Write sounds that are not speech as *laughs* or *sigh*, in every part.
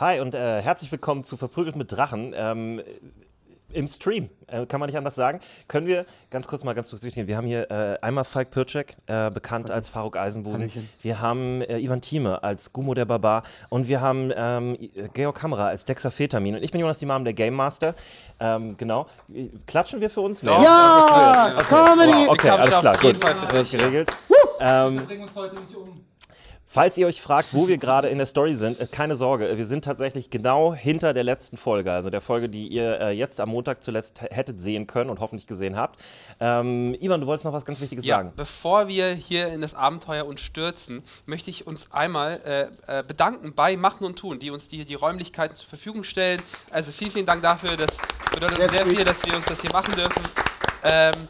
Hi und äh, herzlich willkommen zu Verprügelt mit Drachen. Ähm, Im Stream, äh, kann man nicht anders sagen. Können wir ganz kurz mal ganz kurz durchgehen. Wir haben hier äh, einmal Falk Pircek, äh, bekannt als Faruk Eisenbusen. Hallöchen. Wir haben äh, Ivan Thieme als Gumo der Barbar. Und wir haben ähm, äh, Georg Kamera als Dexafetamin. Und ich bin Jonas Imam, der Game Master. Ähm, genau. Klatschen wir für uns? Nee. Ja, Okay. Comedy. Wow, okay, alles klar, gut. Das ist geregelt. Ähm, bringen uns heute nicht um. Falls ihr euch fragt, wo wir *laughs* gerade in der Story sind, äh, keine Sorge, wir sind tatsächlich genau hinter der letzten Folge, also der Folge, die ihr äh, jetzt am Montag zuletzt hättet sehen können und hoffentlich gesehen habt. Ähm, Ivan, du wolltest noch was ganz Wichtiges Ja, sagen. bevor wir hier in das Abenteuer uns stürzen, möchte ich uns einmal äh, äh, bedanken bei Machen und Tun, die uns die, die Räumlichkeiten zur Verfügung stellen. Also vielen, vielen Dank dafür. Das bedeutet uns Sehr viel, dass wir uns das hier machen dürfen. Ähm,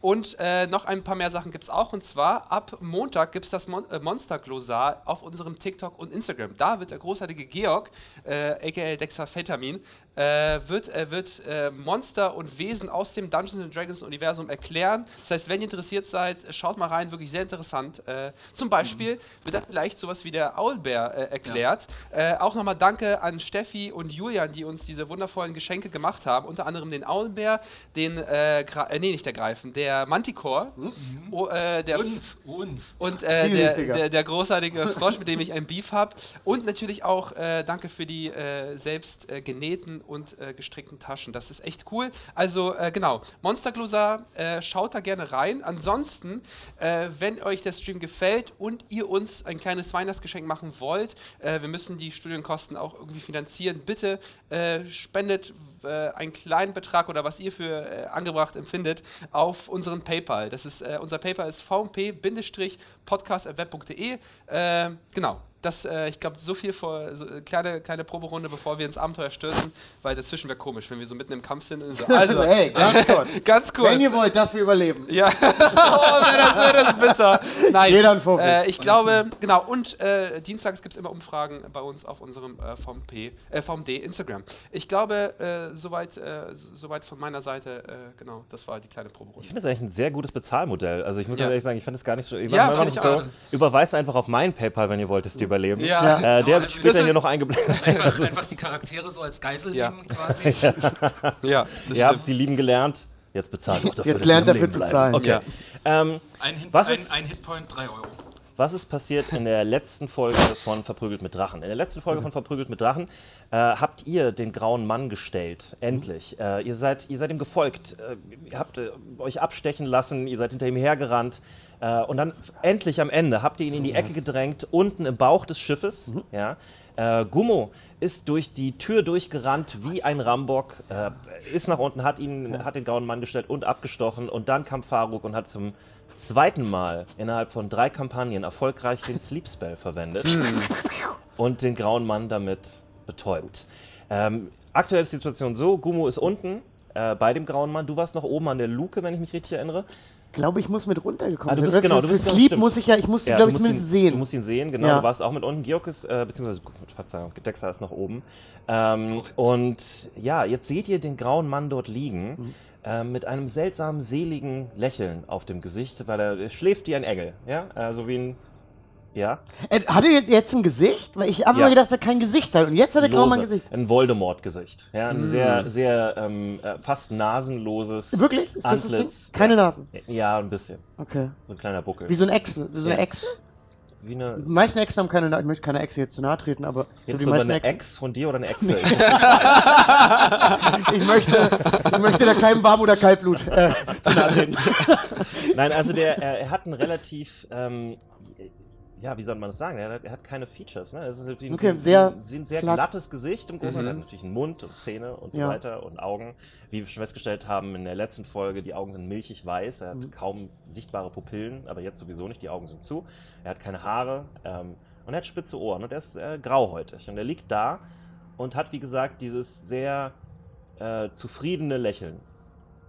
und äh, noch ein paar mehr Sachen gibt es auch. Und zwar ab Montag gibt es das Mon äh, Monster-Glosar auf unserem TikTok und Instagram. Da wird der großartige Georg, äh, aka Dexafetamin, äh, wird, er wird äh, Monster und Wesen aus dem Dungeons and Dragons Universum erklären. Das heißt, wenn ihr interessiert seid, schaut mal rein, wirklich sehr interessant. Äh, zum Beispiel wird da vielleicht sowas wie der Owlbear äh, erklärt. Äh, auch nochmal danke an Steffi und Julian, die uns diese wundervollen Geschenke gemacht haben. Unter anderem den Owlbear, den, äh, äh, nee, nicht der Greifen, der Manticore, oh, äh, der Uns, uns. und äh, der, der, der großartige *laughs* Frosch, mit dem ich ein Beef habe. Und natürlich auch äh, danke für die äh, selbst äh, genähten und äh, gestrickten Taschen. Das ist echt cool. Also genau, Monsterglosar, äh, schaut da gerne rein. Ansonsten, wenn euch der Stream gefällt und ihr uns ein kleines Weihnachtsgeschenk machen wollt, wir müssen die Studienkosten auch irgendwie finanzieren, bitte spendet einen kleinen Betrag oder was ihr für angebracht empfindet auf unseren PayPal. Das ist äh, unser PayPal ist vmp-podcast@web.de. Äh, genau. Das, äh, ich glaube, so viel vor, so, äh, kleine, kleine Proberunde, bevor wir ins Abenteuer stürzen, weil dazwischen wäre komisch, wenn wir so mitten im Kampf sind. Und so. Also, *laughs* Also, hey, ganz *laughs* kurz. ganz kurz. Wenn ihr wollt, dass wir überleben. Ja, *laughs* oh, wäre das, wär das bitter. Nein, Jeder ein Vorbild. äh, ich glaube, genau, und äh, dienstags gibt es immer Umfragen bei uns auf unserem äh, VMP, äh, VMD Instagram. Ich glaube, äh, soweit, äh, so- soweit von meiner Seite, äh, genau, das war die kleine Ich Proberunde. finde das eigentlich ein sehr gutes Bezahlmodell. Also ich muss Ja. ehrlich sagen, ich finde es gar nicht so. Ich Ja, ich so auch. Überweist einfach auf meinen PayPal, wenn ihr wollt, dass die überleben. Ja. Äh, der Ja, wird später hier noch eingeblendet. Einfach, einfach die Charaktere so als Geisel Ja. nehmen quasi. *laughs* ja, Ihr habt sie lieben gelernt. Jetzt bezahlt doch dafür, Jetzt lernt dafür zu bleiben. zahlen. Okay. Ja. Ähm, Ein, Hit, Was ein, ist- ein Hitpoint, 3 Euro. Was ist passiert in der letzten Folge von Verprügelt mit Drachen? In der letzten Folge von Verprügelt mit Drachen äh, habt ihr den grauen Mann gestellt. Endlich. Äh, ihr, seid, ihr seid ihm gefolgt. Äh, ihr habt äh, euch abstechen lassen. Ihr seid hinter ihm hergerannt. Äh, und dann endlich am Ende habt ihr ihn in die Ecke gedrängt, unten im Bauch des Schiffes. Ja. Äh, Gummo ist durch die Tür durchgerannt wie ein Rambock, äh, ist nach unten, hat ihn, hat den grauen Mann gestellt und abgestochen. Und dann kam Faruk und hat zum zweiten Mal innerhalb von drei Kampagnen erfolgreich den Sleep Spell verwendet und den grauen Mann damit betäubt. Ähm, aktuell ist die Situation so: Gummo ist unten äh, bei dem grauen Mann. Du warst noch oben an der Luke, wenn ich mich richtig erinnere. Glaube, ich muss mit runtergekommen Ah, du sein. bist- Oder genau, für, du bist- Sleep muss ich ja, ich muss Ja, glaube ich, musst zumindest ihn, sehen. Du musst ihn sehen, genau. Ja. Du warst auch mit unten. Georg ist, äh, beziehungsweise, Verzeihung, Dexter ist noch oben. Ähm, und ja, jetzt seht ihr den grauen Mann dort liegen. Mhm. äh, mit einem seltsamen, seligen Lächeln auf dem Gesicht, weil er, er schläft wie ein Engel. Ja, also wie ein. Ja, Äh, Hat er jetzt ein Gesicht? Weil ich habe Ja. immer gedacht, dass er kein Gesicht hat. Und jetzt hat er kaum ein. Gesicht. Ein Voldemort-Gesicht. Ja, Hm. ein sehr, sehr ähm, äh, fast nasenloses. Wirklich? Ist das das Ding? Antlitz. Keine Nase. Ja, ein bisschen. Okay. So ein kleiner Buckel. Wie so ein Echse. Wie so eine Ja. Echse? Wie eine. Die meisten Echsen haben keine Nase. Ich möchte keine Echse jetzt zu nahe treten, aber Jetzt die meisten eine Echsen. Ex von dir oder eine *laughs* Echse? Ich möchte, ich möchte da keinem Warm- oder Kaltblut äh, zu nahe treten. *laughs* Nein, also der, er, er hat ein relativ, ähm, ja, wie soll man das sagen? Er hat, er hat keine Features, ne? Es ist ein, Okay, wie sehr ein, ein sehr glatt. glattes Gesicht im Großen und Ganzen. Er hat natürlich einen Mund und Zähne und so Ja. weiter und Augen. Wie wir schon festgestellt haben in der letzten Folge, die Augen sind milchig weiß. Er hat Mhm. kaum sichtbare Pupillen, aber jetzt sowieso nicht. Die Augen sind zu. Er hat keine Haare ähm, und er hat spitze Ohren und er ist äh, grauhäutig. Und er liegt da und hat, wie gesagt, dieses sehr äh, zufriedene Lächeln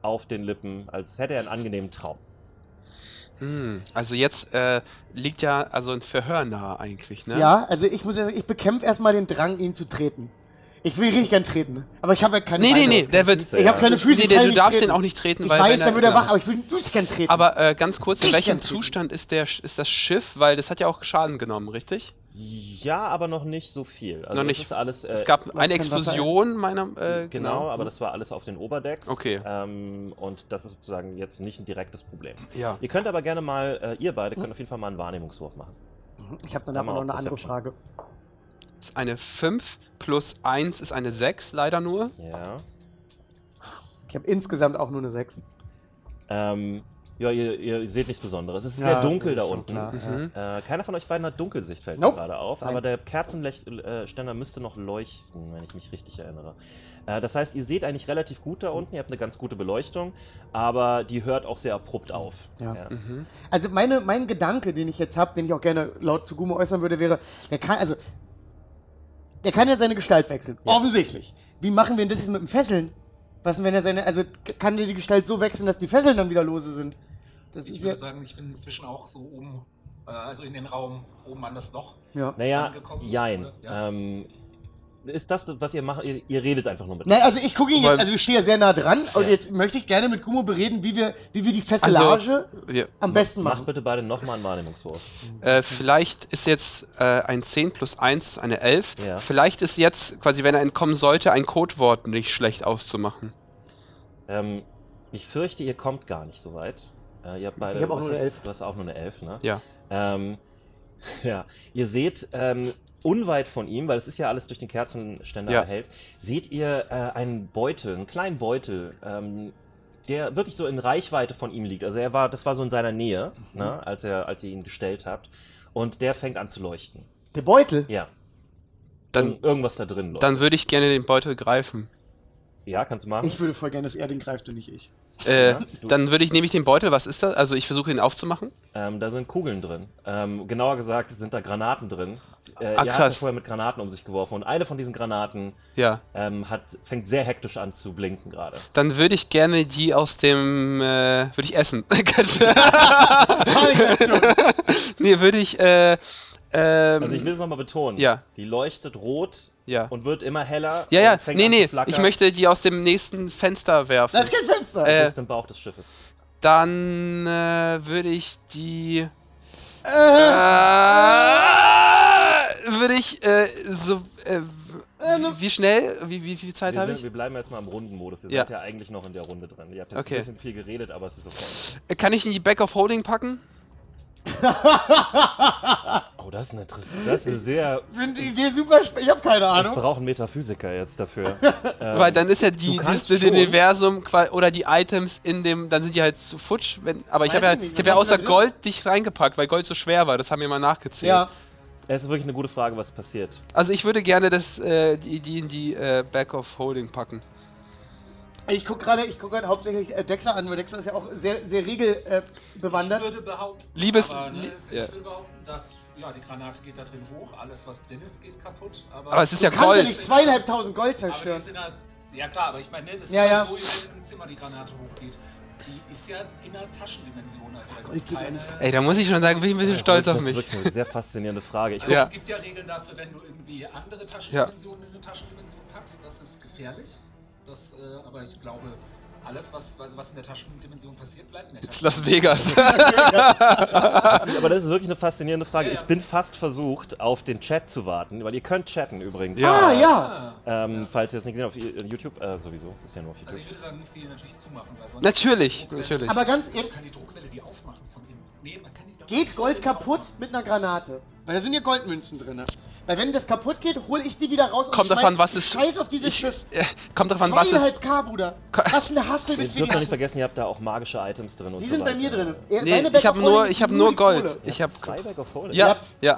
auf den Lippen, als hätte er einen angenehmen Traum. Hm, also jetzt äh, liegt ja also ein Verhör nahe eigentlich, ne? Ja, also ich muss ja sagen, ich bekämpfe erstmal den Drang, ihn zu treten. Ich will richtig gern treten, ne? aber ich habe ja keine Nee, nee, Beine. nee, der wird. Ich habe keine Füße, Nee, ich der- kann du darfst treten. den auch nicht treten, Ich weil weiß, wenn der er- wach, aber ich will nicht gern treten. Aber äh, ganz kurz, in Ich welchem. Zustand ist, der, ist das Schiff? Weil das hat ja auch Schaden genommen, richtig? Ja, aber noch nicht so viel. Also Noch nicht. Ist alles, äh, Es gab eine Explosion meiner. Äh, Genau, aber das war alles auf den Oberdecks. Okay. Ähm, und das ist sozusagen jetzt nicht ein direktes Problem. Ja. Ihr könnt aber gerne mal, äh, ihr beide könnt auf jeden Fall mal einen Wahrnehmungswurf machen. Ich habe Sag mal, noch eine andere. Frage. ist eine 5 plus 1 ist eine 6, leider nur. Ja. Ich habe insgesamt auch nur eine 6. Ähm, ja, ihr, ihr seht nichts Besonderes. Es ist Ja, sehr dunkel da unten. klar, Mhm. Äh, keiner von euch beiden hat Dunkelsicht, fällt Nope. mir gerade auf. Aber der Kerzenständer müsste noch leuchten, wenn ich mich richtig erinnere. Äh, das heißt, ihr seht eigentlich relativ gut da unten. Ihr habt eine ganz gute Beleuchtung. Aber die hört auch sehr abrupt auf. Ja. Also meine, mein Gedanke, den ich jetzt habe, den ich auch gerne laut zu Gumo äußern würde, wäre, der kann, also, der kann ja seine Gestalt wechseln. Offensichtlich. Wie machen wir denn das jetzt mit dem Fesseln? Was wenn er seine, also kann der die Gestalt so wechseln, dass die Fesseln dann wieder lose sind? Das Ich ist würde ja, sagen, ich bin inzwischen auch so oben, äh, also in den Raum oben an das Loch. ja. Naja, angekommen, jein. Ja. Ähm, ist das, was ihr macht? Ihr, ihr redet einfach nur mit. Nein, also ich gucke ihn jetzt, also ich stehe ja sehr nah dran und jetzt möchte ich gerne mit Gumo bereden, wie wir, wie wir die Fesselage Also, ja, am besten Macht machen. bitte beide nochmal einen Wahrnehmungswurf. äh, vielleicht ist jetzt äh, ein 10 plus 1 ist eine 11. Ja. Vielleicht ist jetzt, quasi, wenn er entkommen sollte, ein Codewort nicht schlecht auszumachen. Ähm, ich fürchte, ihr kommt gar nicht so weit. Äh, ihr habt beide. Ich hab auch nur eine Elf. Du hast auch nur eine Elf, ne? Ja. Ähm, *laughs* ja, ihr seht ähm, unweit von ihm, weil es ist ja alles durch den Kerzenständer Ja. erhellt, seht ihr äh, einen Beutel, einen kleinen Beutel, ähm, der wirklich so in Reichweite von ihm liegt. Also er war, das war so in seiner Nähe, Mhm. ne, als er, als ihr ihn gestellt habt. Und der fängt an zu leuchten. Der Beutel? Ja. Dann, Und irgendwas da drin leuchtet. dann würde ich gerne den Beutel greifen. ja, kannst du machen. Ich würde voll gerne, dass er den greift und nicht ich. Äh, dann würde ich, nehme ich den Beutel, was ist das? Also ich versuche ihn aufzumachen. Ähm, da sind Kugeln drin. Ähm, genauer gesagt sind da Granaten drin. Äh, Ah, ihr krass. vorher mit Granaten um sich geworfen und eine von diesen Granaten Ja. ähm, hat, fängt sehr hektisch an zu blinken gerade. Dann würde ich gerne die aus dem, äh, würde ich essen. *laughs* Nee, würde ich, äh, ähm, Also ich will es nochmal betonen. Ja. Die leuchtet rot Ja. und wird immer heller. ja, ja, und fängt nee, an nee, ich möchte die aus dem nächsten Fenster werfen. Das ist kein Fenster. Äh, Das ist im Bauch des Schiffes. Dann äh, würde ich die. Äh. Äh, würde ich äh, so. Äh, ne- wie, wie schnell? Wie, wie viel Zeit Wir, habe ich? wir bleiben jetzt mal im Rundenmodus. Ihr Ja. seid ja eigentlich noch in der Runde drin. Ihr habt jetzt Okay. ein bisschen viel geredet, aber es ist okay. Äh, Kann ich in die Back of Holding packen? *laughs* Das ist eine, das ist eine sehr... finde die Idee super Ich habe keine Ich Ahnung. brauche einen Metaphysiker jetzt dafür. *laughs* Weil dann ist ja die, dieses schon. Universum oder die Items in dem, dann sind die halt zu futsch. Wenn, aber ich habe ja, ich ich hab ja außer? Gold dich reingepackt, weil Gold so schwer war. Das haben wir mal nachgezählt. Ja. es ist wirklich eine gute Frage, was passiert. Also ich würde gerne das, äh, die, die in die äh, Back of Holding packen. Ich gucke gerade, ich gerade hauptsächlich äh, Dexter an, weil Dexter ist ja auch sehr, sehr regelbewandert. Äh, bewandert. Ich würde behaupten, Liebes- aber, ne, ja. ich würde behaupten, dass ja, die Granate geht da drin hoch, alles was drin ist geht kaputt. Aber, Aber es ist du ja ja Gold. nicht zweieinhalbtausend Gold aber die zerstören. ist in einer, ja klar, aber ich meine, ne, das Ja, ist ja. halt so, wenn im Zimmer die Granate hochgeht. Die ist ja in einer Taschendimension, also da gibt's keine. Ey, da muss ich schon sagen, bin ich ein bisschen stolz das auf ist mich. wirklich eine sehr faszinierende Frage. Ich Also Ja. Es gibt ja Regeln dafür, wenn du irgendwie andere Taschendimensionen in eine Taschendimension packst, das ist gefährlich. Das, äh, aber ich glaube, alles, was, also was in der Taschendimension passiert, bleibt in der Das ist Las. Vegas. *laughs* *laughs* Aber das ist wirklich eine faszinierende Frage. Ich bin fast versucht, auf den Chat zu warten, weil ihr könnt chatten übrigens. Ah, ja. Ähm, falls ihr das nicht gesehen habt auf YouTube, äh, sowieso, ist ja nur auf Also YouTube. ich würde sagen, müsst ihr natürlich zumachen. Weil sonst natürlich, natürlich. Aber ganz jetzt, kann die Druckwelle die aufmachen von innen? Nee, man kann die geht Gold kaputt aufmachen. mit einer Granate? Weil da sind ja Goldmünzen drin. Weil wenn das kaputt geht, hole ich die wieder raus und Kommt schmeiß davon, was es. Scheiß auf dieses ich, Schiff. äh, kommt davon, was es. 2,5k, Bruder. Was eine Hassel Ihr bis wir dürft doch nicht vergessen, ihr habt da auch magische Items drin und Die so sind bei mir drin. Er- Nee, ich habe nur, ich habe nur Gold. Ich habe. Zwei Bag of Holding? Ja, ja.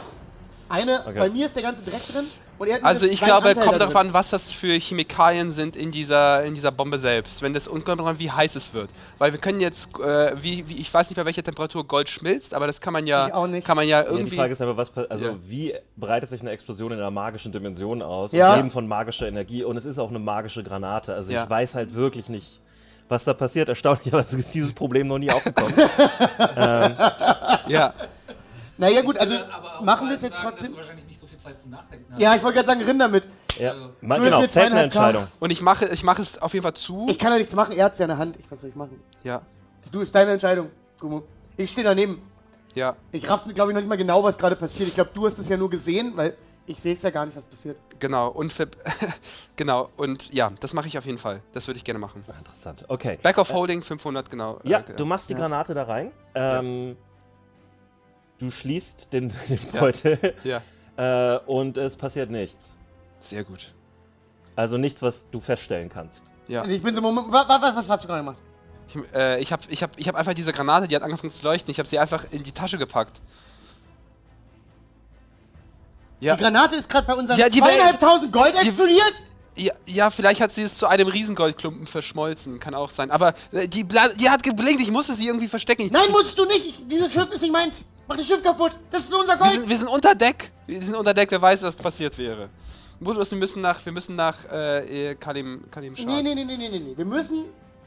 Eine, Okay. bei mir ist der ganze Dreck drin. Und er hat Also ich glaube, Anteil kommt da darauf an, was das für Chemikalien sind in dieser, in dieser Bombe selbst. Wenn das und kommt darauf an, wie heiß es wird. Weil wir können jetzt, äh, wie, wie, ich weiß nicht, bei welcher Temperatur Gold schmilzt, aber das kann man ja, Ich auch nicht. kann man ja Ja, die irgendwie. Frage ist aber, was, also Ja. wie breitet sich eine Explosion in einer magischen Dimension aus? Ja. Und leben von magischer Energie und es ist auch eine magische Granate. Also Ja. ich weiß halt wirklich nicht, was da passiert. Erstaunlicherweise ist dieses Problem noch nie aufgekommen. *laughs* ja. Naja gut, also machen wir es jetzt sagen, trotzdem. Dass du wahrscheinlich nicht so viel Zeit zum Nachdenken hast. Ja, ich wollte gerade sagen, Rinder mit. ja. Ma, Du genau, hast jetzt fällt eine. Entscheidung. Und ich mache, ich mache es auf jeden Fall zu. Ich kann ja nichts machen, er hat's ja in der Hand. Ich, was soll ich machen? ja. Du, ist deine Entscheidung, Gumo. Ich stehe daneben. Ja, Ich raff, glaube ich, noch nicht mal genau, was gerade passiert. Ich glaube, du hast es ja nur gesehen, weil ich sehe es ja gar nicht, was passiert. genau. Und *laughs* genau. Und ja, das mache ich auf jeden Fall. Das würde ich gerne machen. Interessant. Okay. Back of Holding 500, genau. Ja, Äh, du machst die Ja. Granate da rein. Ähm, Du schließt den, *laughs* den Beutel Ja, äh, und es passiert nichts. sehr gut. Also nichts, was du feststellen kannst. Ja. Ich bin so, Moment, wa, wa, was, was hast du gerade gemacht? Ich, äh, ich habe ich hab, ich hab einfach diese Granate, die hat angefangen zu leuchten. Ich habe sie einfach in die Tasche gepackt. Ja, Die Granate ist gerade bei unseren Ja, die zweieinhalbtausend Gold die- explodiert. Ja, ja, vielleicht hat sie es zu einem Riesengoldklumpen verschmolzen. Kann auch sein. Aber äh, die, Bla die hat geblinkt. Ich musste sie irgendwie verstecken. Ich, Nein, musst du nicht. Ich, dieses Schiff ist nicht meins. Mach das Schiff kaputt. Das ist unser wir, Gold. sind, wir sind unter Deck. Wir sind unter Deck. Wer weiß, was passiert wäre. Wir müssen nach, wir müssen nach äh, äh, Kalim, Kalim Shah. Nee, nee, nee, nee, nee, nee, nee. Wir müssen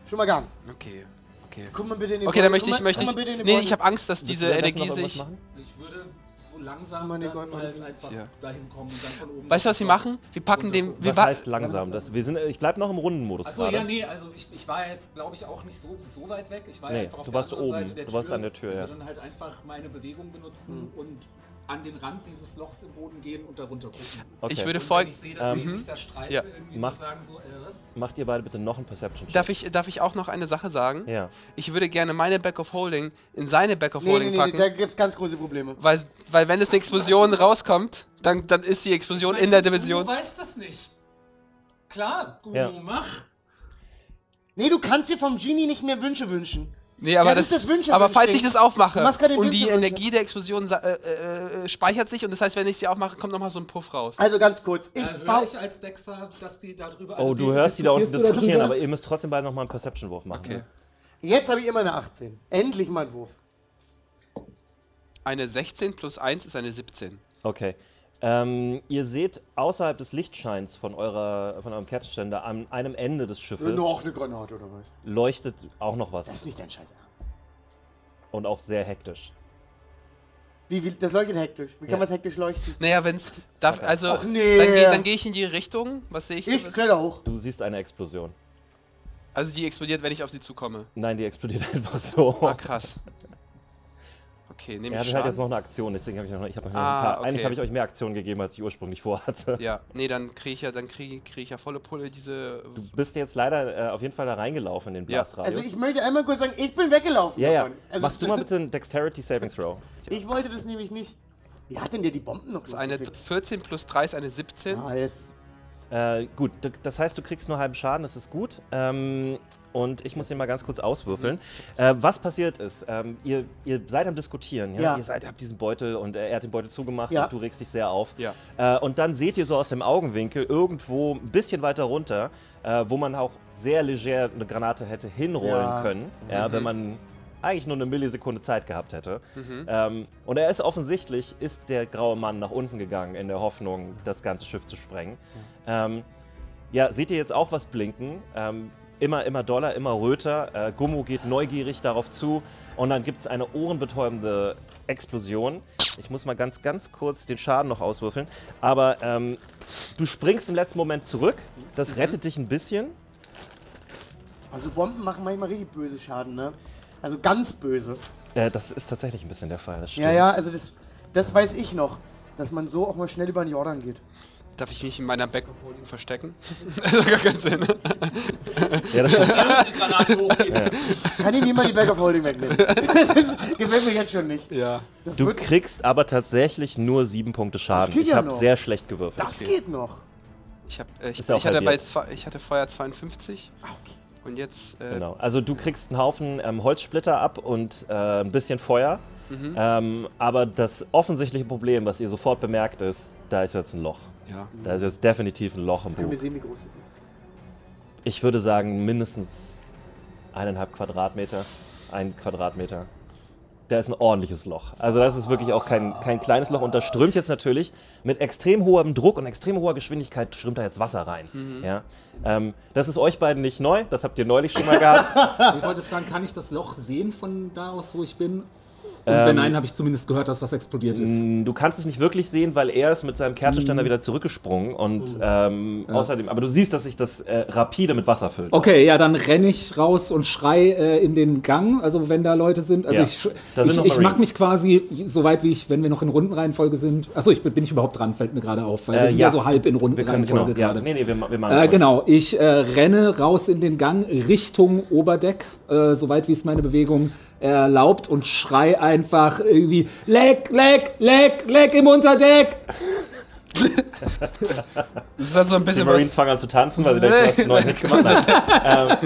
schon mal gar nicht. Okay, okay. Guck mal bitte in den Okay, dann möchte ich, Guck mal- möchte ich. Nee, ich habe Angst, dass diese Energie sich. Ich würde langsam Meine dann Goldmann. halt einfach Ja. dahin kommen und dann von oben. Weißt du, was wir machen? Wir packen den. Wir Was wa- heißt langsam? Das, wir sind, ich bleib noch im Rundenmodus Achso, ja, nee, also ich, ich war jetzt, glaube ich, auch nicht so, so weit weg. Ich war Nee, einfach auf du der warst anderen oben. Seite der Du Tür. warst an der Tür, ja. dann halt einfach meine Bewegung benutzen und an den Rand dieses Lochs im Boden gehen und darunter gucken. Okay. Ich würde folgen. ich sehe, dass Ähm, sie sich da streiten, ja. irgendwie Mach- sagen so, äh, was? Macht ihr beide bitte noch einen Perception-Check. Darf ich, darf ich auch noch eine Sache sagen? Ja. Ich würde gerne meine Back of Holding in seine Back of Nee, Holding nee, nee, packen. da gibt's ganz große Probleme. weil, weil wenn es eine Explosion rauskommt, dann, dann ist die Explosion in der Dimension. Du weißt das nicht. Klar, Gumo, Ja. mach. Nee, du kannst dir vom Genie nicht mehr Wünsche wünschen. Nee, aber, Das das, ist das Wünsche- aber falls ich das aufmache und die Wünsche- Energie der Explosion äh, äh, äh, speichert sich und das heißt, wenn ich sie aufmache, kommt nochmal so ein Puff raus. Also ganz kurz. Ich Äh, höre baue. ich als Dexter, dass die darüber. Oh, du hörst die da unten diskutieren, aber ihr müsst trotzdem beide noch mal einen Perception-Wurf machen. Okay. ne? Jetzt habe ich immer eine 18. Endlich mal einen Wurf. Eine 16 plus 1 ist eine 17. Okay. Ähm, ihr seht außerhalb des Lichtscheins von, eurer, von eurem Kerzenständer an einem Ende des Schiffes Noch eine Granate oder was? leuchtet auch noch was. Das ist nicht dein Scheiß. Ernst. Und auch sehr hektisch. Wie, wie, das leuchtet hektisch. Wie kann Ja. was hektisch leuchten? Naja, wenn's. Darf, also, Ach, nee. dann, geh, dann gehe ich in die Richtung. Was sehe ich? Ich kletter hoch. Du siehst eine Explosion. Also, die explodiert, wenn ich auf sie zukomme. Nein, die explodiert *laughs* einfach so. Ah, krass. Okay, nehme Er ich hat halt jetzt Schaden. noch eine Aktion, deswegen habe ich, noch- ich hab noch Ah, ein paar, okay. eigentlich habe ich euch mehr Aktionen gegeben, als ich ursprünglich vorhatte. Ja, nee, dann kriege ich ja, dann kriege krieg ich ja volle Pulle diese. Du bist jetzt leider äh, auf jeden Fall da reingelaufen in den Ja. Blasradius. Also ich möchte einmal kurz sagen, ich bin weggelaufen. ja, ja. davon. Also, Machst du mal bitte einen *laughs* Dexterity Saving Throw. Ich wollte das nämlich nicht. Wie hat denn der die Bomben noch Das ist eine losgekriegt? 14 plus 3 ist eine 17. Ah, jetzt. Äh, gut, das heißt, du kriegst nur halben Schaden, das ist gut. Ähm, und ich muss den mal ganz kurz auswürfeln. Äh, was passiert ist, ähm, ihr, ihr seid am Diskutieren, ja? Ja. Ihr seid, habt diesen Beutel und er hat den Beutel zugemacht Ja. und du regst dich sehr auf. Ja. Äh, und dann seht ihr so aus dem Augenwinkel irgendwo ein bisschen weiter runter, äh, wo man auch sehr leger eine Granate hätte hinrollen Ja. können, ja, wenn man eigentlich nur eine Millisekunde Zeit gehabt hätte. Ähm, und er ist offensichtlich, ist der graue Mann nach unten gegangen in der Hoffnung, das ganze Schiff zu sprengen. Ähm, ja, seht ihr jetzt auch was blinken? Ähm, immer, immer doller, immer röter. Äh, Gummo geht neugierig darauf zu und dann gibt es eine ohrenbetäubende Explosion. Ich muss mal ganz, ganz kurz den Schaden noch auswürfeln. Aber ähm, du springst im letzten Moment zurück. Das rettet dich ein bisschen. Also Bomben machen manchmal richtig böse Schaden, ne? Also ganz böse. Äh, das ist tatsächlich ein bisschen der Fall. Das stimmt. Ja, ja, also das, das weiß ich noch. Dass man so auch mal schnell über den Jordan geht. Darf ich mich in meiner Back Holding verstecken? *laughs* das hat gar keinen Sinn. Ja, das *laughs* hochgeht. Kann ich niemand die Bag of Holding wegnehmen. *laughs* Das ist, gefällt mir jetzt schon nicht. Ja. Das, Du kriegst aber tatsächlich nur sieben Punkte Schaden. Ich ja habe sehr schlecht gewürfelt. das geht noch. Ich, hab, äh, ich, ja ich, hatte bei zwei, ich hatte vorher 52 Ah, okay. und jetzt. Äh, Genau. Also du kriegst einen Haufen ähm, Holzsplitter ab und äh, ein bisschen Feuer. Ähm, aber das offensichtliche Problem, was ihr sofort bemerkt, ist, da ist jetzt ein Loch. Ja. Da ist jetzt definitiv ein Loch im Können wir Buch. sehen, wie groß es ist. Ich würde sagen, mindestens eineinhalb Quadratmeter. Ein Quadratmeter. Da ist ein ordentliches Loch. Also das ist wirklich auch kein, kein kleines Loch. Und da strömt jetzt natürlich mit extrem hohem Druck und extrem hoher Geschwindigkeit strömt da jetzt Wasser rein. Ja? Ähm, das ist euch beiden nicht neu. Das habt ihr neulich schon mal gehabt. *laughs* Ich wollte fragen, kann ich das Loch sehen von da aus, wo ich bin? Und wenn nein, habe ich zumindest gehört, dass was explodiert ist. Du kannst es nicht wirklich sehen, weil er ist mit seinem Kerzenständer Mhm. wieder zurückgesprungen und ähm, außerdem, aber du siehst, dass sich das äh, rapide mit Wasser füllt. Okay, ja, dann renne ich raus und schrei äh, in den Gang, also wenn da Leute sind. Also Ja, ich, da ich, ich mach Marines. mich quasi so weit wie ich, wenn wir noch in Rundenreihenfolge sind. Achso, ich bin ich überhaupt dran, fällt mir gerade auf, weil wir Äh, sind ja. ja. so halb in Wir können, genau, Rundenreihenfolge ja, gerade. nee, nee, wir, wir machen Äh, genau, ich äh, renne raus in den Gang Richtung Oberdeck, äh, soweit wie es meine Bewegung erlaubt und schrei einfach irgendwie Leck, leck, leck, leck im Unterdeck. Das ist halt so ein Die bisschen Marines was. fangen an zu tanzen, weil sie denken, du hast einen neuen Hit gemacht. *laughs* Ähm,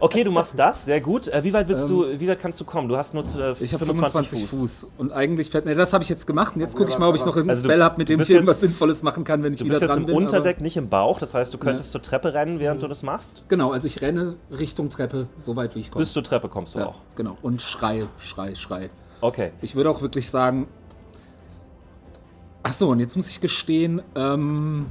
okay, du machst das, sehr gut. Äh, wie weit willst du, wie weit kannst du kommen? Du hast nur zu, äh, Ich habe 25, 25 Fuß. Fuß. Und eigentlich fällt mir, das habe ich jetzt gemacht. Und jetzt gucke ich mal, ob ich noch irgendeinen Also du- Spell habe, mit du dem bist ich irgendwas jetzt- Sinnvolles machen kann, wenn ich Du wieder bist jetzt dran im bin. aber- Unterdeck, nicht im Bauch. Das heißt, du könntest zur Treppe rennen, während du das machst. Genau, also ich renne Richtung Treppe, so weit wie ich komme. Bis zur Treppe kommst du ja, auch. genau. Und schreie, schrei, schrei. Okay. Ich würde auch wirklich sagen. Ach so, und jetzt muss ich gestehen, ähm,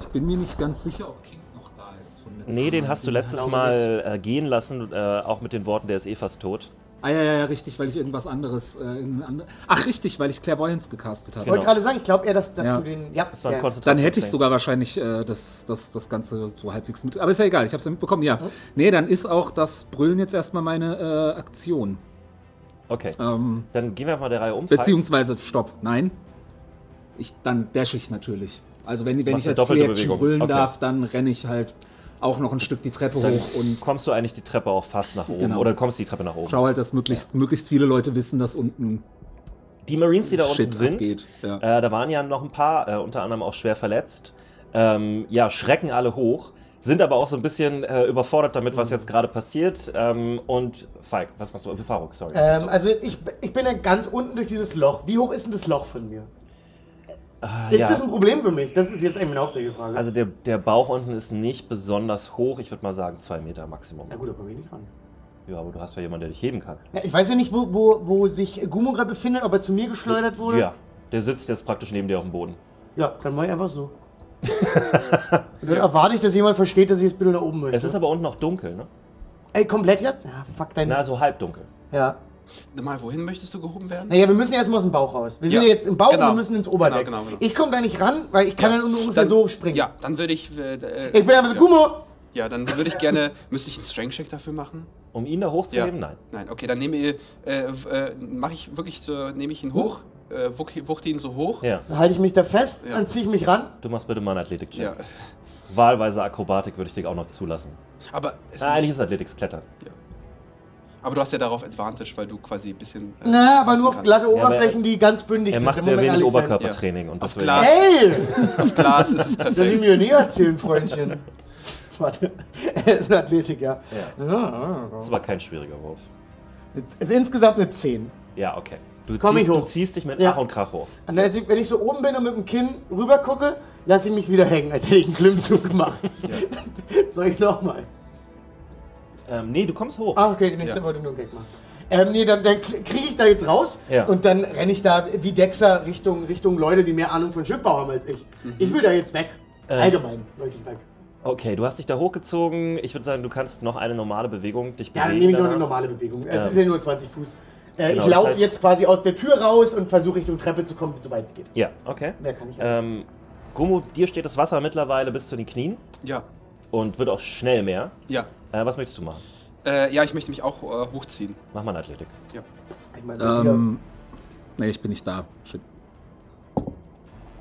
ich bin mir nicht ganz sicher, ob King noch da ist. Von Nee, den Mal. hast du letztes Mal äh, gehen lassen, äh, auch mit den Worten, der ist eh fast tot. Ah ja, ja, ja, richtig, weil ich irgendwas anderes. Äh, andere, ach, richtig, weil ich Clairvoyance gecastet habe. Ich wollte Genau. gerade sagen, ich glaube eher, dass, dass Ja. du den. Ja, Das war ein ja. Konzentration- Dann hätte ich sogar wahrscheinlich äh, das, das, das Ganze so halbwegs mit. Aber ist ja egal, ich habe es ja mitbekommen. Ja. Nee, dann ist auch das Brüllen jetzt erstmal meine äh, Aktion. Okay. Ähm, Dann gehen wir mal der Reihe um. beziehungsweise, stopp, nein. Ich, dann dash ich natürlich. Also wenn, wenn ich als doppelte Free Action brüllen Okay. darf, dann renne ich halt auch noch ein Stück die Treppe Dann hoch und kommst du eigentlich die Treppe auch fast nach oben. Genau. Oder kommst die Treppe nach oben. schau halt, dass möglichst, möglichst viele Leute wissen, dass unten Die Marines, die da Shit unten sind, ja. äh, da waren ja noch ein paar, äh, unter anderem auch schwer verletzt. Ähm, ja, schrecken alle hoch, sind aber auch so ein bisschen äh, überfordert damit, was jetzt gerade passiert. Ähm, und Falk, was machst du? Faruk, sorry. Ähm, also ich, ich bin ja ganz unten durch dieses Loch. Wie hoch ist denn das Loch von mir? Ist ja. das ein Problem für mich? Das ist jetzt eigentlich meine hauptsächliche Frage. also der, der Bauch unten ist nicht besonders hoch. Ich würde mal sagen zwei Meter Maximum. Na gut, ich nicht ran. Ja, aber du hast ja jemanden, der dich heben kann. Ja, ich weiß ja nicht, wo, wo, wo sich Gumo gerade befindet, ob er zu mir geschleudert wurde. Ja, der sitzt jetzt praktisch neben dir auf dem Boden. Ja, dann mach ich einfach so. *laughs* Dann erwarte ich, dass jemand versteht, dass ich das bitte nach oben möchte. Es ist aber unten noch dunkel, ne? Ey, komplett jetzt? Ja, fuck dein. Na, so halbdunkel. ja. Mal, wohin möchtest du gehoben werden? Naja, wir müssen ja erstmal aus dem Bauch raus. Wir sind Ja, ja jetzt im Bauch genau. und wir müssen ins Oberdeck. Genau, genau, genau. Ich komme da nicht ran, weil ich kann ja, nur ungefähr Dann- so springen. Ja, dann würde ich. Äh, äh, Ich bin einfach so, ja. Gummo! Ja, dann würde ich gerne. müsste ich einen Strength Check dafür machen? Um ihn da hochzuheben? Nein. Nein, okay, dann nehme ich, äh, äh, mache ich wirklich so, nehme ich ihn hoch, äh, wuch, wuchte ihn so hoch. Ja. Dann halte ich mich da fest, Ja. dann ziehe ich mich ran. Du machst bitte mal einen Athletik-Check. Ja. Wahlweise Akrobatik würde ich dir auch noch zulassen. Aber, es Na, eigentlich ist Athletics Klettern. Aber du hast ja darauf Advantage, weil du quasi ein bisschen. äh, Na, aber nur auf glatte Oberflächen, die ganz bündig Er sind. macht da sehr wenig. Oberkörpertraining und Auf. Glas. Hey! *laughs* Auf Glas ist es Das ich perfekt. mir nie erzählen, Freundchen. *laughs* Warte. Es *laughs* ist eine Athletik, ja. Das ist aber kein schwieriger Wurf. Es ist insgesamt eine 10. Ja, okay. Du, Komm ziehst, ich du hoch. ziehst dich mit Ja. Ach und Krach hoch. Und ich, wenn ich so oben bin und mit dem Kinn rüber gucke, lasse ich mich wieder hängen, als hätte ich einen Klimmzug gemacht. Soll ich nochmal? Ähm, nee, du kommst hoch. Ah, okay, nicht, Ja. wollte nur einen Gag machen. Ähm, nee, dann, dann kriege ich da jetzt raus Ja. und dann renne ich da wie Dexter Richtung, Richtung Leute, die mehr Ahnung von Schiffbau haben als ich. Ich will da jetzt weg. Äh. Allgemein möchte ich weg. Okay, du hast dich da hochgezogen. Ich würde sagen, du kannst noch eine normale Bewegung dich Ja, bewegen. dann nehme ich noch eine danach. normale Bewegung. Es Ja. ist ja nur 20 Fuß. Äh, Genau, ich laufe das heißt- jetzt quasi aus der Tür raus und versuche Richtung Treppe zu kommen, soweit es geht. Ja, okay. Mehr kann ich ja. Ähm, Gummo, dir steht das Wasser mittlerweile bis zu den Knien Ja, und wird auch schnell mehr. ja. Äh, was möchtest du machen? Äh, ja, ich möchte mich auch äh, hochziehen. Mach mal eine Athletik. Ja. Ich meine, hier- Ähm, nee, ich bin nicht da. Shit.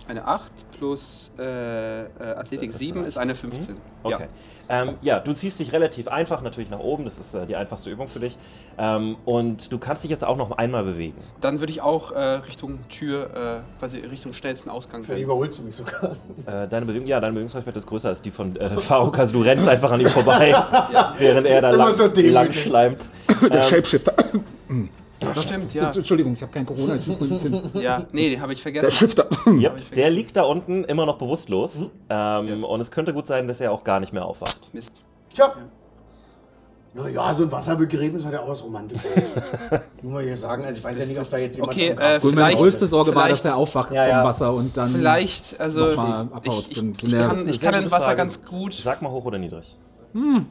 Eine 8 plus äh, äh, Athletik Das ist 7 eine ist eine 15. Okay. Ja. Ähm, ja, du ziehst dich relativ einfach natürlich nach oben. Das ist äh, die einfachste Übung für dich. Ähm, und du kannst dich jetzt auch noch einmal bewegen. Dann würde ich auch äh, Richtung Tür, äh, quasi Richtung schnellsten Ausgang Dann rennen. überholst du mich sogar. Äh, deine Bewegung, ja, deine Bewegungsreichweite ist größer als die von äh, *laughs* Faruk. Also du rennst einfach an ihm vorbei, *laughs* während er da lang, so lang schleimt. Der Shapeshifter. *clears throat* Ja, stimmt, ja. Entschuldigung, ich habe kein Corona, ich muss nur ein bisschen. Ja, nee, den habe ich Der vergessen. Shifter. Ja, der liegt da unten immer noch bewusstlos. Ähm, Ja. Und es könnte gut sein, dass er auch gar nicht mehr aufwacht. Mist. Tja. Naja, so ein Wasserbegräbnis hat ja auch was Romantisches. *laughs* Nur mal hier sagen, also ich weiß ja nicht, ob da jetzt jemand. Okay, äh, Gut, meine Vielleicht- größte Sorge war, dass er aufwacht Ja, ja. vom Wasser und dann. Vielleicht, also ich, ich, ich, der- kann, ich kann in Wasser Frage. ganz gut. Sag mal hoch oder niedrig.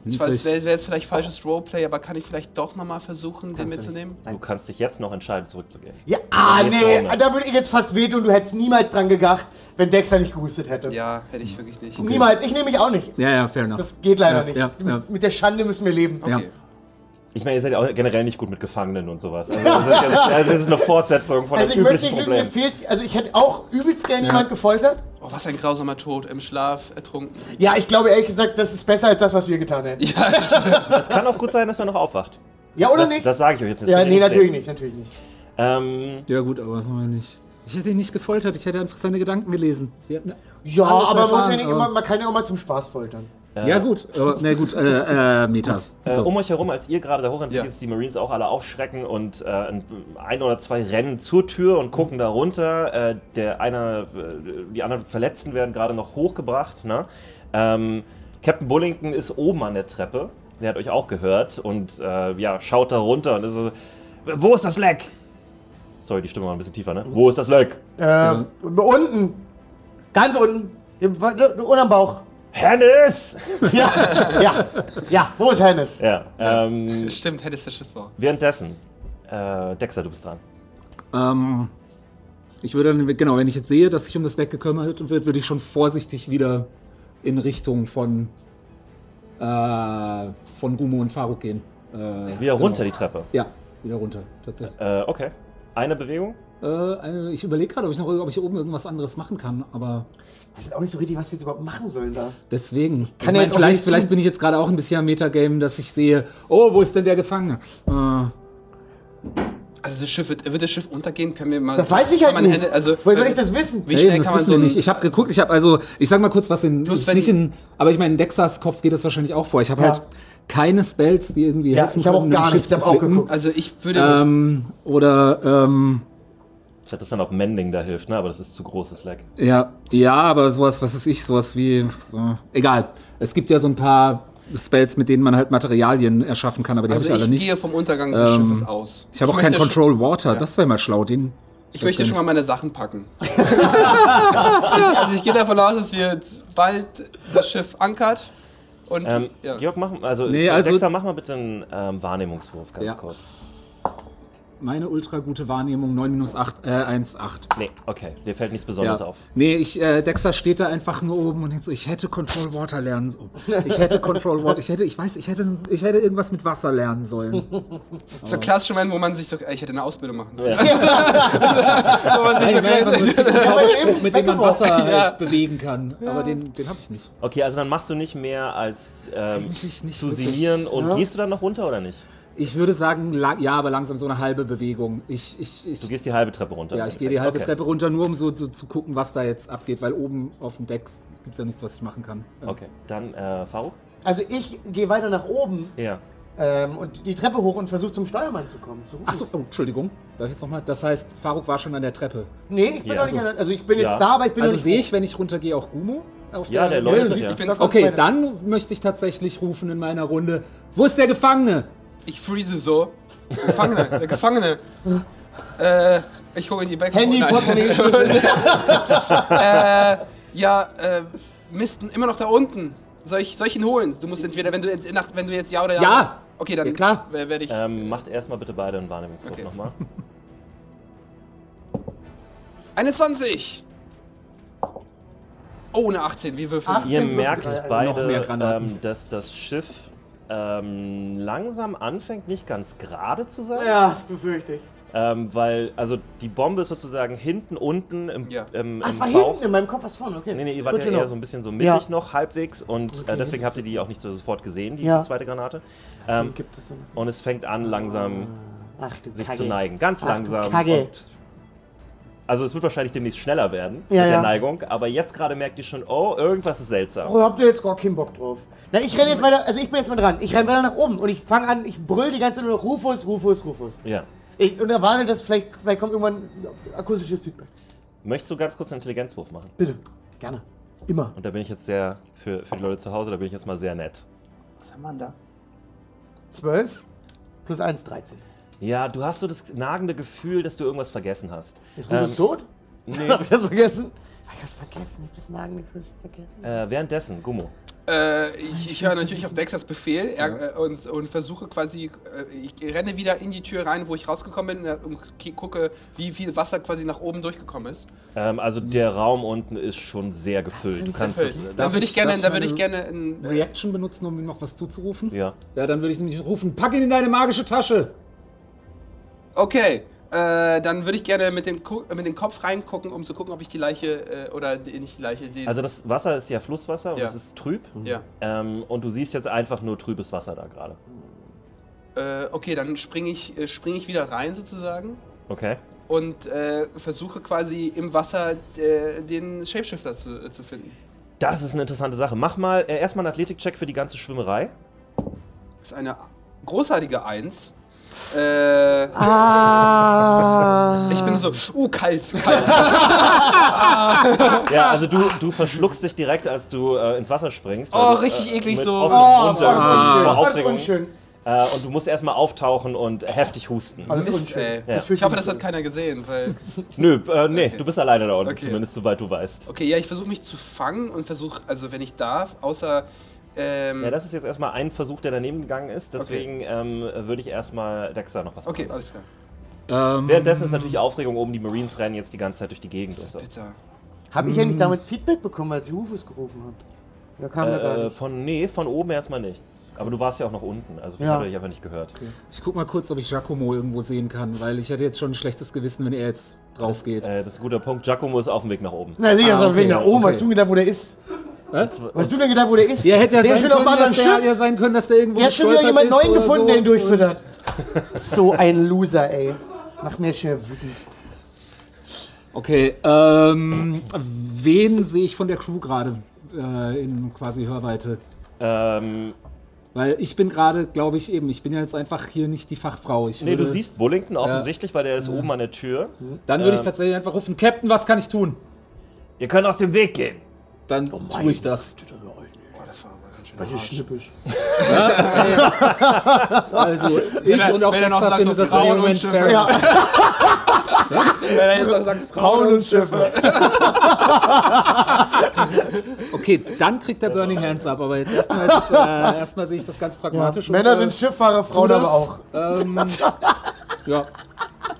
Ich weiß, wäre wär jetzt vielleicht falsches Roleplay, aber kann ich vielleicht doch nochmal versuchen, den mitzunehmen? Du kannst dich jetzt noch entscheiden, zurückzugehen. Ja, ah, nee, Runde. da würde ich jetzt fast wehtun, du hättest niemals dran gedacht, wenn Dexter nicht gehustet hätte. Ja, hätte ich wirklich nicht. Niemals, ich nehme mich auch nicht. Ja, ja, fair enough. Das geht leider Ja, nicht. ja, ja. Mit, der Schande müssen wir leben. Ja. Okay. Ich meine, ihr seid ja auch generell nicht gut mit Gefangenen und sowas. Also, das ist, jetzt, also es ist eine Fortsetzung von Also dem ich möchte üblichen nicht lügen, mir Problem. fehlt, also ich hätte auch übelst gerne jemand gefoltert. Oh, was ein grausamer Tod, im Schlaf ertrunken. Ja, ich glaube ehrlich gesagt, das ist besser als das, was wir getan hätten. Ja, Es kann auch gut sein, dass er noch aufwacht. Ja, oder Das, nicht? das sage ich euch jetzt nicht. ja, Das nee, natürlich nicht, natürlich nicht. Ähm, Ja gut, aber was machen wir nicht? Ich hätte ihn nicht gefoltert, ich hätte einfach seine Gedanken gelesen. Ja, aber man, muss ja erfahren, nicht aber- immer, man kann ja auch mal zum Spaß foltern. Ja gut, aber, na gut, äh, äh, Meta. äh, So. um euch herum, als ihr gerade da hochrennt, Ja. jetzt die Marines auch alle aufschrecken und äh, ein, oder zwei rennen zur Tür und gucken da runter. Äh, der einer, äh, die anderen Verletzten werden gerade noch hochgebracht. Ne? Ähm, Captain Bullington ist oben an der Treppe. Der hat euch auch gehört und äh, ja, schaut da runter und ist so, wo ist das Leck? Sorry, die Stimme war ein bisschen tiefer, ne? Wo ist das Leck? Äh, unten. Ganz unten. Unterm Bauch. Hennis! *laughs* Ja, ja, ja. Wo ist Hennes? Ja, ähm, stimmt, hättest du Schiffsbau. währenddessen, äh, Dexter, du bist dran. Ähm, ich würde dann, genau, wenn ich jetzt sehe, dass sich um das Deck gekümmert wird, würde ich schon vorsichtig wieder in Richtung von, äh, von Gumo und Faruk gehen. Äh, Wieder genau. runter die Treppe. Ja, wieder runter, tatsächlich. Äh, okay. Eine Bewegung? Äh, äh, ich überlege gerade, ob ich noch ob ich hier oben irgendwas anderes machen kann, aber Ich weiß auch nicht so richtig, was wir jetzt überhaupt machen sollen da. deswegen. Ich Kann ja mein, vielleicht, vielleicht bin ich jetzt gerade auch ein bisschen am Metagame, dass ich sehe, oh, wo ist denn der Gefangene? Äh, Also das Schiff wird, wird das Schiff untergehen? Können wir mal. Das weiß ich halt man nicht. Hände- also, Woher soll ich das wissen? Wie schnell das kann man so nicht. Ich habe geguckt, ich habe also, ich sag mal kurz, was in, wenn- nicht in, aber ich meine, in Dexas Kopf geht das wahrscheinlich auch vor. Ich habe Ja. halt keine Spells, die irgendwie Ja, helfen ich habe auch können, gar ein nichts, Schiff ich auch geguckt. Also ich würde. Ähm, oder, ähm, Ich hätte das dann, ob Mending da hilft, ne? aber das ist zu großes Leck. ja, ja, aber sowas, was ist ich, sowas wie, so, egal. Es gibt ja so ein paar Spells, mit denen man halt Materialien erschaffen kann, aber die also habe ich alle ich nicht. gehe vom Untergang des Ähm, Schiffes aus. Ich habe auch kein Control Water, das wäre mal schlau, den. Ich möchte schon mal meine Sachen packen. ich, *laughs* also ich gehe davon aus, dass wir jetzt bald das Schiff ankert. Und Ähm, ja. Georg, mach, also, Nee, also- Dexter, mach mal bitte einen ähm, Wahrnehmungswurf, ganz Ja. kurz. Meine ultra gute Wahrnehmung 9 minus 8, äh, 1, 8. Nee, okay, dir fällt nichts Besonderes Ja. auf. Nee, ich, äh, Dexter steht da einfach nur oben und denkt so, ich hätte Control Water lernen sollen. Ich hätte Control Water, ich hätte, ich weiß, ich hätte, ich hätte irgendwas mit Wasser lernen sollen. so ein klassischer Moment, wo man sich so. Ich hätte eine Ausbildung machen sollen. Ja. *laughs* wo man sich so Nein, nur ein Zauberspruch, mit dem man. Wasser halt Ja. bewegen kann. Aber den, den habe ich nicht. Okay, also dann machst du nicht mehr als ähm, nicht zu sinnieren und gehst du dann noch runter oder nicht? Ich würde sagen, ja, aber langsam so eine halbe Bewegung. Ich, ich, ich, Du gehst die halbe Treppe runter. ja, ich gehe die halbe okay. Treppe runter, nur um so, so zu gucken, was da jetzt abgeht, weil oben auf dem Deck gibt es ja nichts, was ich machen kann. Ja. Okay, dann äh, Faruk? Also ich gehe weiter nach oben Ja. ähm, und die Treppe hoch und versuche zum Steuermann zu kommen. Zu rufen. Ach so, oh, Entschuldigung. Darf ich jetzt nochmal? Das heißt, Faruk war schon an der Treppe. Nee, ich bin Ja, noch nicht also- an, Also ich bin Ja. jetzt da, aber ich bin Also sehe ich, wenn ich runtergehe, auch Gumo? Auf Ja, der Ja, leuchtet, siehst, ja. Okay, der dann möchte ich tatsächlich rufen in meiner Runde. Wo ist der Gefangene? Ich freeze so. Gefangene, der Gefangene. äh, ich gucke in die Becke. Handy. Portemonnaie, *laughs* Schlüssel. äh, ja, äh, Misten, immer noch da unten. Soll ich, soll ich ihn holen? Du musst entweder, wenn du, nach, wenn du jetzt Ja oder Ja. Ja. Okay, dann Ja, klar. wer- werde ich. Ähm, macht erstmal bitte beide einen Wahrnehmungswurf Okay. nochmal. *laughs* 21! Oh, eine 18. Wie würfeln? 18 Ihr merkt beide, ähm, dass das Schiff ähm, langsam anfängt, nicht ganz gerade zu sein. Ja, das befürchte ich. Ähm, weil, also die Bombe ist sozusagen hinten, unten im, Ja. im, Ach, im es war Bauch. hinten, in meinem Kopf was vorne, okay. Nee, nee, ihr wart Gut ja eher so ein bisschen so mittig Ja. noch, halbwegs. Und Okay. äh, deswegen habt ihr die auch nicht so sofort gesehen, die Ja. zweite Granate. Ähm, Gibt es so und es fängt an, langsam Ach du sich Kacke. zu neigen. Ganz Ach langsam. Und also es wird wahrscheinlich demnächst schneller werden Ja, mit der ja. Neigung. Aber jetzt gerade merkt ihr schon, oh, irgendwas ist seltsam. Oh, habt ihr jetzt gar keinen Bock drauf? Na, ich renne jetzt weiter, also ich bin jetzt mal dran. Ich renne weiter nach oben und ich fange an, ich brüll die ganze Zeit nur Rufus, Rufus, Rufus. Ja. Ich, und erwarte, dass vielleicht, vielleicht kommt irgendwann ein akustisches Feedback. Möchtest du ganz kurz einen Intelligenzwurf machen? Bitte. Gerne. Immer. Und da bin ich jetzt sehr, für, für die Leute zu Hause, da bin ich jetzt mal sehr nett. Was haben wir denn da? 12 plus 1, 13. Ja, du hast so das nagende Gefühl, dass du irgendwas vergessen hast. Ist Rufus Ähm, tot? Nee, *laughs* Hab ich das vergessen? Hab ich das vergessen? Hab ich das nagende Gefühl vergessen? äh, währenddessen, Gummo. Äh, ich, ich höre natürlich auf Dexters Befehl er, äh, und, und versuche quasi, äh, ich renne wieder in die Tür rein, wo ich rausgekommen bin äh, und gucke, wie viel Wasser quasi nach oben durchgekommen ist. Ähm, also der Raum unten ist schon sehr gefüllt. Du kannst das, Dann Darf würde ich- ich gerne, darf dann würde ich gerne ein, äh, Reaction benutzen, um ihm noch was zuzurufen? ja. Ja, dann würde ich nämlich rufen, pack ihn in deine magische Tasche. Okay, äh, dann würde ich gerne mit dem, mit dem Kopf reingucken, um zu gucken, ob ich die Leiche, äh, oder die, nicht die Leiche, die, Also das Wasser ist ja Flusswasser und Ja. es ist trüb. ja. Ähm, und du siehst jetzt einfach nur trübes Wasser da gerade. Äh, okay, dann springe ich, äh, spring ich wieder rein sozusagen Okay. und äh, versuche quasi im Wasser äh, den Shapeshifter zu, zu finden. Das ist eine interessante Sache. Mach mal erstmal einen Athletikcheck für die ganze Schwimmerei. Das ist eine großartige Eins. Äh, Ah. ich bin so, uh, kalt, kalt. *laughs* Ja, also du, du verschluckst dich direkt, als du äh, ins Wasser springst. Oh, du, richtig eklig mit so. Oh, Mund das ist unschön. vor Das ist Aufregung. unschön. Äh, und du musst erstmal auftauchen und heftig husten. Ist Mist, ey. Fühlt Ich hoffe, das hat keiner gesehen, weil. Nö, äh, nee, du bist alleine da unten, Okay. zumindest soweit du weißt. Okay, ja, ich versuche mich zu fangen und versuche, also wenn ich darf, außer. Ähm, Ja, das ist jetzt erstmal ein Versuch, der daneben gegangen ist. Deswegen ähm, würde ich erstmal Dexter noch was machen. okay, alles klar. Ähm, Währenddessen ist natürlich Aufregung oben. Die Marines rennen jetzt die ganze Zeit durch die Gegend und so. Bitter. Habe ich ja nicht damals Feedback bekommen, als ich Rufus gerufen habe? Oder kam der gar Äh, nicht? von, nee, von oben erstmal nichts. Aber du warst ja auch noch unten. Also ich Ja. habe dich einfach nicht gehört. ich guck mal kurz, ob ich Giacomo irgendwo sehen kann, weil ich hätte jetzt schon ein schlechtes Gewissen, wenn er jetzt drauf geht. Äh, das ist ein guter Punkt. Giacomo ist auf dem Weg nach oben. Na, sicher, Ah, ist auf dem Weg okay, nach oben. okay. Hast du gedacht, wo der ist? Was? Hast du denn gedacht, wo der ist? Ja, hätte ja der sein schon auf können, dass der, ja Schiff. sein können, dass der irgendwo Der hat schon wieder gestolpert jemand ist neuen gefunden, so. der ihn durchfüttert. *laughs* So ein Loser, ey. Mach mir schon wütend. Okay, ähm, wen sehe ich von der Crew gerade äh, in quasi Hörweite? Ähm, Weil ich bin gerade, glaube ich, eben, ich bin ja jetzt einfach hier nicht die Fachfrau. Ich nee, würde, du siehst Bullington offensichtlich, weil der ist oben an der Tür. Dann würde ich ähm, tatsächlich einfach rufen, Captain, was kann ich tun? Ihr könnt aus dem Weg gehen. Dann tue ich das. Boah, das war aber ganz schön Schnippisch. Also ich er- und auch wenn findet so das Frauen und Schiffe. Ja, *laughs* Wenn er jetzt sagt, Frauen und Schiffe. *laughs* Okay, dann kriegt der Burning Hands ab, aber jetzt erstmal, ist es, äh, erstmal sehe ich das ganz Ja. pragmatisch. Männer und, äh, sind Schifffahrer, Frauen das. aber auch. Ähm, *laughs* ja.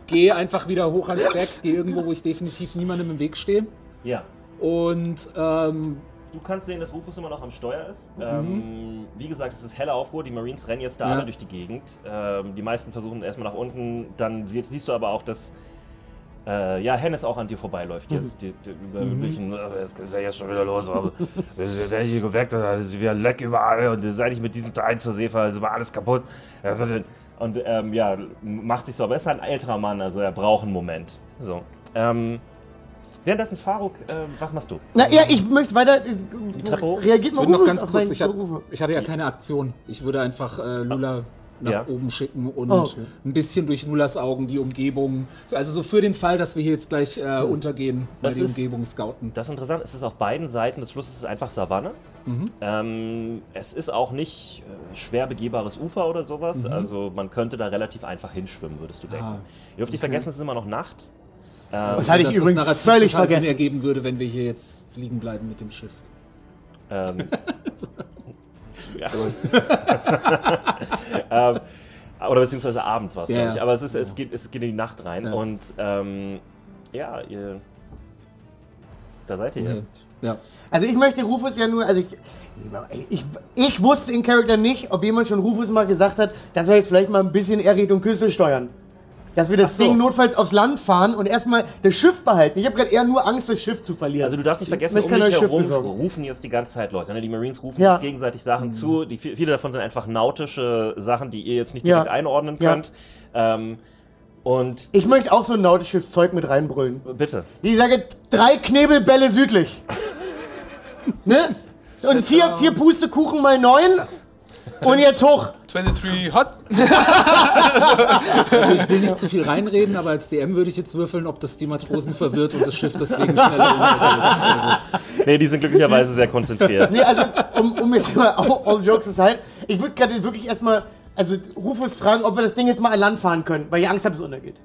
Geh einfach wieder hoch ans Deck, geh irgendwo, wo ich definitiv niemandem im Weg stehe. Ja. Und ähm, Du kannst sehen, dass Rufus immer noch am Steuer ist. Ähm, wie gesagt, es ist helle Aufruhr. Die Marines rennen jetzt da Ja. alle durch die Gegend. Ähm, die meisten versuchen erstmal nach unten. Dann sie- siehst du aber auch, dass äh, ja, Hennes auch an dir vorbeiläuft jetzt. Die, die, die, ein, äh, Es ist ja jetzt schon wieder los. werden *laughs* hier geweckt, es ist wieder Leck überall und seit ich mit diesen Teilen zur See fahre, ist immer alles kaputt. Und ähm, ja, macht sich so, aber er ist ein älterer Mann, also er braucht einen Moment. So. Ähm, währenddessen, Faruk, äh, was machst du? Na ja, ich möchte weiter. äh, Treppe hoch? Reagiert ich mal würde noch ganz kurz, ich, hat, ich hatte ja keine Aktion. Ich würde einfach äh, Lula nach Ja. oben schicken und Oh, okay. ein bisschen durch Lulas Augen die Umgebung. Also so für den Fall, dass wir hier jetzt gleich äh, untergehen, bei Das die ist- Umgebung scouten. Das ist interessant, es ist auf beiden Seiten des Flusses einfach Savanne. Ähm, es ist auch nicht äh, schwer begehbares Ufer oder sowas, also man könnte da relativ einfach hinschwimmen, würdest du denken. Ah, Ihr dürft nicht vergessen, es ist immer noch Nacht. Ähm, Das hatte ich übrigens Narrativ völlig total Sinn vergessen. ergeben würde, wenn wir hier jetzt liegen bleiben mit dem Schiff. ähm, *laughs* ja. *laughs* ähm, oder beziehungsweise abends war es, Ja, glaube ich. Aber es, ist, es, geht, es geht in die Nacht rein Ja. und ähm, ja, ihr. Da seid ihr Okay. jetzt. Ja. Also ich möchte Rufus ja nur, also ich, ich, ich wusste in Charakter nicht, ob jemand schon Rufus mal gesagt hat, dass wir jetzt vielleicht mal ein bisschen eher Richtung Küste steuern. Dass wir das so. Ding notfalls aufs Land fahren und erstmal das Schiff behalten. Ich habe gerade eher nur Angst, das Schiff zu verlieren. Also du darfst nicht vergessen, Ich um dich Schiff herum rufen jetzt die ganze Zeit Leute. Ne? Die Marines rufen Ja. sich gegenseitig Sachen zu. Die, viele davon sind einfach nautische Sachen, die ihr jetzt nicht Ja. direkt einordnen Ja. könnt. Ähm, und ich möchte auch so ein nautisches Zeug mit reinbrüllen. bitte. Ich sage, drei Knebelbälle südlich. *laughs* ne? Und vier, vier Pustekuchen mal neun. Und jetzt hoch. 23 Hot. Also ich will nicht zu viel reinreden, aber als DM würde ich jetzt würfeln, ob das die Matrosen verwirrt und das Schiff deswegen schneller. Also, Nee, die sind glücklicherweise sehr konzentriert. Nee, also, um, um jetzt mal *laughs* all, all jokes aside, ich würde gerade wirklich erstmal, also Rufus fragen, ob wir das Ding jetzt mal an Land fahren können, weil ich Angst habe, es untergeht.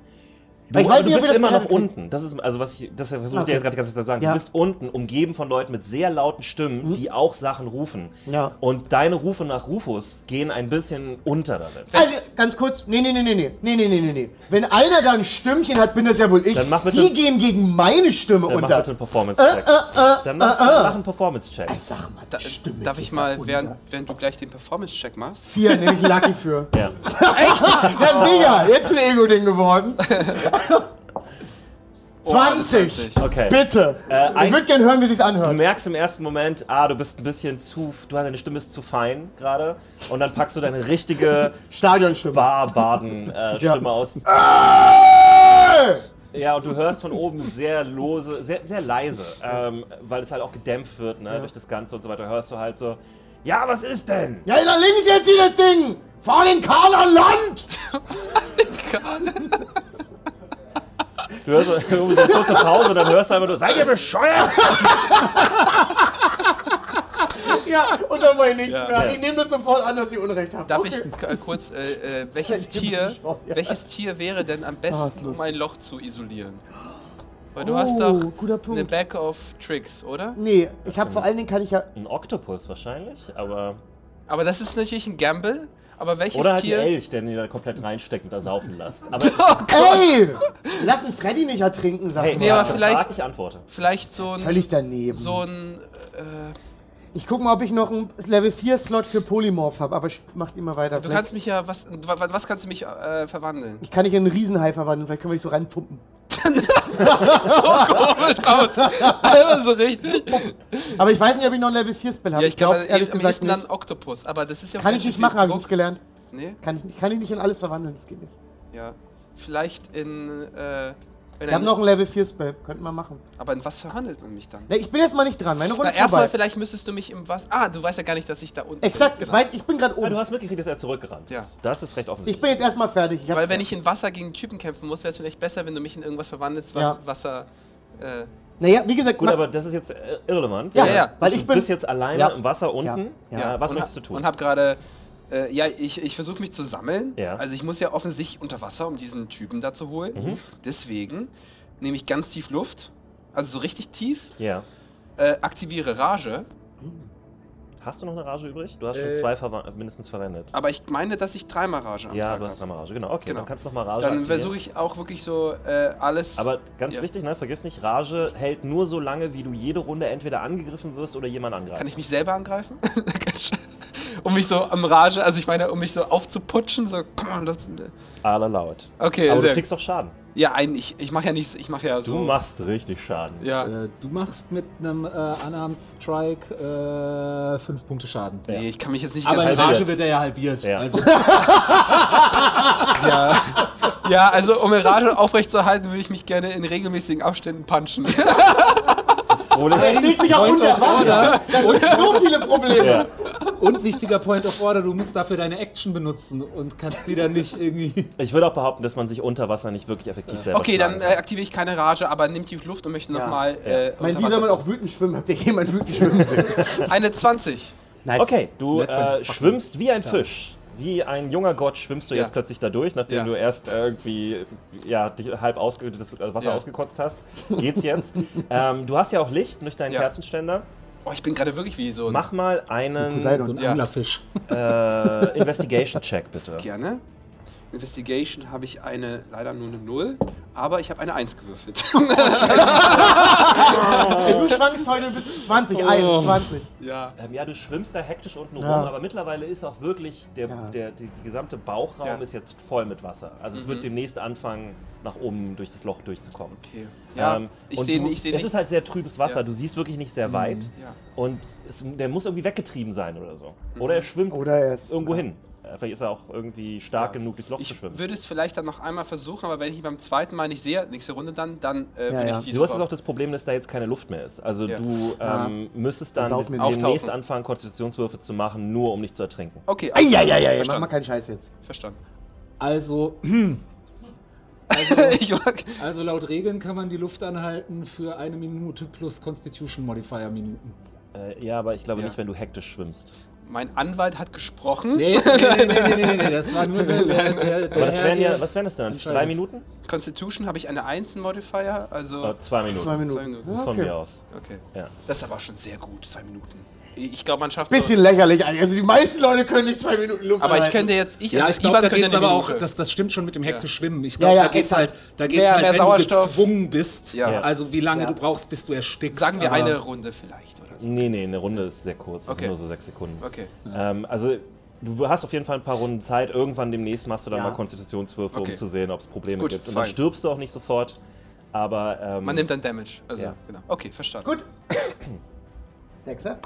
Du, ich aber weiß du ob bist immer noch unten. Das ist also was ich das versuche ich Okay. dir jetzt gerade ganz zu sagen. Ja. Du bist unten, umgeben von Leuten mit sehr lauten Stimmen, die auch Sachen rufen. Ja. Und deine Rufe nach Rufus gehen ein bisschen unter damit. Also, ganz kurz, nee, nee, nee, nee, nee, nee, nee, nee, nee. Wenn einer da ein Stimmchen hat, bin das ja wohl ich. Dann mach bitte- Die gehen gegen meine Stimme Dann mach unter. bitte einen Performance-Check. Dann mach, dann mach einen Performance-Check. Sag mal, Da, Stimme darf geht ich mal, unter. während, während du gleich den Performance-Check machst? Vier, nehme ich Lucky für. Ja. *laughs* Ja, sicher, jetzt ein Ego-Ding geworden. *laughs* Oh, 20. 20. Okay. Bitte. Äh, ich würde gerne hören, wie sich's Du anhört. merkst im ersten Moment, ah, du bist ein bisschen zu, du deine Stimme ist zu fein gerade. Und dann packst du deine richtige *laughs* Stadionstimme. Bar-Baden-Stimme Ja. aus. Ja, und du hörst von oben sehr lose, sehr, sehr leise, ähm, weil es halt auch gedämpft wird, ne, durch das Ganze und so weiter. Hörst du halt so, ja, was ist denn? Ja, da links jetzt hier das Ding. Fahr den Kahn an Land. *laughs* *laughs* Du hörst so, *laughs* irgendwie so eine kurze Pause und dann hörst du einfach nur, seid ihr bescheuert? *laughs* Ja, und dann mach ich nichts Ja. mehr. Ich nehme das sofort an, dass ihr Unrecht habt. Darf okay. ich kurz, äh, äh, *laughs* welches Tier, welches Tier wäre denn am Ah, besten, um ein Loch zu isolieren? Weil du Oh, hast doch guter eine. Back of Tricks, oder? Nee, ich habe vor allen Dingen kann ich ja. Ein Oktopus wahrscheinlich, aber. Aber das ist natürlich ein Gamble. Aber welches Oder halt Tier? ein Elch, den ihr da komplett reinsteckt und da saufen lasst. Aber *laughs* Ey! Lass einen Freddy nicht ertrinken, sag hey, mal. Nee, aber vielleicht- Frag, ich antworte. Vielleicht so ein, Völlig daneben. so ein, äh, Ich guck mal, ob ich noch einen Level 4 Slot für Polymorph habe, aber ich- macht immer weiter. du kannst mich ja, was, wa- wa- was kannst du mich äh, verwandeln? ich kann dich in einen Riesenhai verwandeln, vielleicht können wir dich so reinpumpen. *laughs* Komisch aus. Also so richtig. Aber ich weiß nicht, ob ich noch einen Level 4 Spell habe. Ja, ich glaube, ehrlich am gesagt ehesten dann nicht. Oktopus. Aber das ist ja Kann ich nicht machen, habe ich nicht gelernt. Nee? Kann ich, nicht, kann ich nicht in alles verwandeln, das geht nicht. Ja. Vielleicht in, äh, Wir ein, haben noch einen Level 4 Spell, könnten wir machen. aber in was verwandelt man mich dann? Ja, ich bin jetzt mal nicht dran, meine Runde Na, ist erstmal vorbei. vielleicht müsstest du mich im was. Ah, du weißt ja gar nicht, dass ich da unten Exakt, bin. ich, weiß, ich bin gerade Ja, du oben. hast mitgekriegt, dass er zurückgerannt Ja. ist. Das ist recht Ich offensichtlich. bin jetzt erstmal fertig. Ich Weil wenn ich in Wasser gegen Typen kämpfen muss, wäre es vielleicht besser, wenn du mich in irgendwas verwandelst, was Ja. Wasser. Äh, Naja, wie gesagt, Gut, aber das ist jetzt äh, irrelevant. Ja, ja, ja. weil du ich bin. bist jetzt alleine Ja. im Wasser unten. Ja. Ja. was und möchtest du tun? Und hab gerade. Äh, ja, ich, ich versuche mich zu sammeln. Ja. Also ich muss ja offensichtlich unter Wasser, um diesen Typen da zu holen. Mhm. Deswegen nehme ich ganz tief Luft. Also so richtig tief. ja. Äh, aktiviere Rage. Hast du noch eine Rage übrig? Du hast schon Äh, zwei verwa- mindestens verwendet. Aber ich meine, dass ich dreimal Rage am Ja, Tag du hast habe. dreimal Rage. Genau, okay. Genau. Dann kannst du noch mal Rage Dann versuche ich auch wirklich so äh, alles. Aber ganz Ja. wichtig, ne, vergiss nicht, Rage hält nur so lange, wie du jede Runde entweder angegriffen wirst oder jemand angreift. Kann ich mich selber angreifen? *laughs* Ganz schön. Um mich so am Rage, also ich meine, um mich so aufzuputschen, so. *clears throat* Das, All allowed. okay, Aber du sehr. kriegst doch Schaden. Ja, ein, ich, ich mache ja nichts, ich mache ja Du so. machst richtig Schaden. ja. Äh, du machst mit einem äh, Unarmed Strike äh, 5 Punkte Schaden. Nee, ich kann mich jetzt nicht Aber in ganz halbiert. Rage wird er ja halbiert. Ja. Also, ja. ja, also um eine Rage aufrechtzuerhalten, würde ich mich gerne in regelmäßigen Abständen punchen. Problem Er steht sich auch unter Wasser. Das sind so viele Probleme. ja. Und wichtiger Point of Order, du musst dafür deine Action benutzen und kannst die dann nicht irgendwie. Ich würde auch behaupten, dass man sich unter Wasser nicht wirklich effektiv selber Okay, dann äh, aktiviere ich keine Rage, aber nimm tief Luft und möchte Ja. nochmal. Ja. Äh, unter wie soll man auch wütend schwimmen? Habt ihr jemand wütend schwimmen sehen? *laughs* Eine 20. Nice. Okay, du Net 20 äh, schwimmst wie ein Fisch. Wie ein junger Gott schwimmst du Ja. jetzt plötzlich da durch, nachdem Ja. du erst irgendwie ja, dich halb ausge das Wasser Ja. ausgekotzt hast. *laughs* Geht's jetzt. ähm, du hast ja auch Licht durch deinen Ja. Kerzenständer. Oh, ich bin gerade wirklich wie so ein. Mach mal einen Poseidon. So ein Ja. Anglerfisch. *laughs* äh, Investigation-Check, bitte. Gerne. Investigation habe ich eine, leider nur eine 0, aber ich habe eine 1 gewürfelt. Ey, *laughs* du schwankst heute bis 20, 21. ja. Ähm, ja, du schwimmst da hektisch unten Ja. rum, aber mittlerweile ist auch wirklich der, Ja. der, die, die gesamte Bauchraum Ja. Mhm. ist jetzt voll mit Wasser. Also es wird demnächst anfangen, nach oben durch das Loch durchzukommen. Okay. Ja, Ähm, ich sehe seh Es nicht. ist halt sehr trübes Wasser, Ja. du siehst wirklich nicht sehr weit. Ja. Und es, der muss irgendwie weggetrieben sein oder so. Mhm. Oder er schwimmt Oder er ist. irgendwo hin. Äh, Vielleicht ist er auch irgendwie stark Ja. genug, durchs Loch zu Ich schwimmen. würde es vielleicht dann noch einmal versuchen, aber wenn ich ihn beim zweiten Mal nicht sehe, nächste Runde dann, dann äh, Ja, bin ja. ich wie Du hast jetzt auch das Problem, dass da jetzt keine Luft mehr ist. Also Ja. du Ja. ähm, müsstest dann demnächst anfangen, Konstitutionswürfe zu machen, nur um nicht zu ertrinken. Okay, Eieieiei, klar. mach mal verstanden. keinen Scheiß jetzt. verstanden. Also, *clears throat* *laughs* ich mag, also laut Regeln kann man die Luft anhalten für eine Minute plus Constitution Modifier Minuten. Äh, ja, aber ich glaube Ja. nicht, wenn du hektisch schwimmst. Mein Anwalt hat gesprochen. Nee, *laughs* nee, nee, nee, nee, nee, nee, das war nur der, der, der, der wären ja, was wären das dann? Entscheidet. Drei Minuten? Constitution habe ich eine 1 im Modifier, also. Äh, zwei Minuten. Zwei Minuten. Zwei Minuten. Ja, Von mir aus. Okay. Ja. Das ist aber schon sehr gut, zwei Minuten. Ich glaube, man schafft Bisschen so. lächerlich eigentlich. Also die meisten Leute können nicht zwei Minuten Luft Aber ich könnte jetzt, ich, Ja, also ich glaube, da könnte geht's aber auch, das, das stimmt schon mit dem hektisch Schwimmen. Ich Ja, glaube, ja, da geht's halt, da geht's Mehr- halt, mehr wenn Sauerstoff. du gezwungen bist. Ja. Also wie lange Ja. du brauchst, bis du erstickst. Sagen wir aber- eine Runde vielleicht oder so. Nee, nee, eine Runde ist sehr kurz. Das Okay. sind nur so sechs Sekunden. Okay. Ähm, also, du hast auf jeden Fall ein paar Runden Zeit. Irgendwann demnächst machst du dann Ja. mal Konstitutionswürfe, Okay. um zu sehen, ob es Probleme Gut, gibt. Und dann fein. stirbst du auch nicht sofort. Aber ähm, Man nimmt dann Damage. Also, Ja. genau. Okay, verstanden. Gut. Dexter?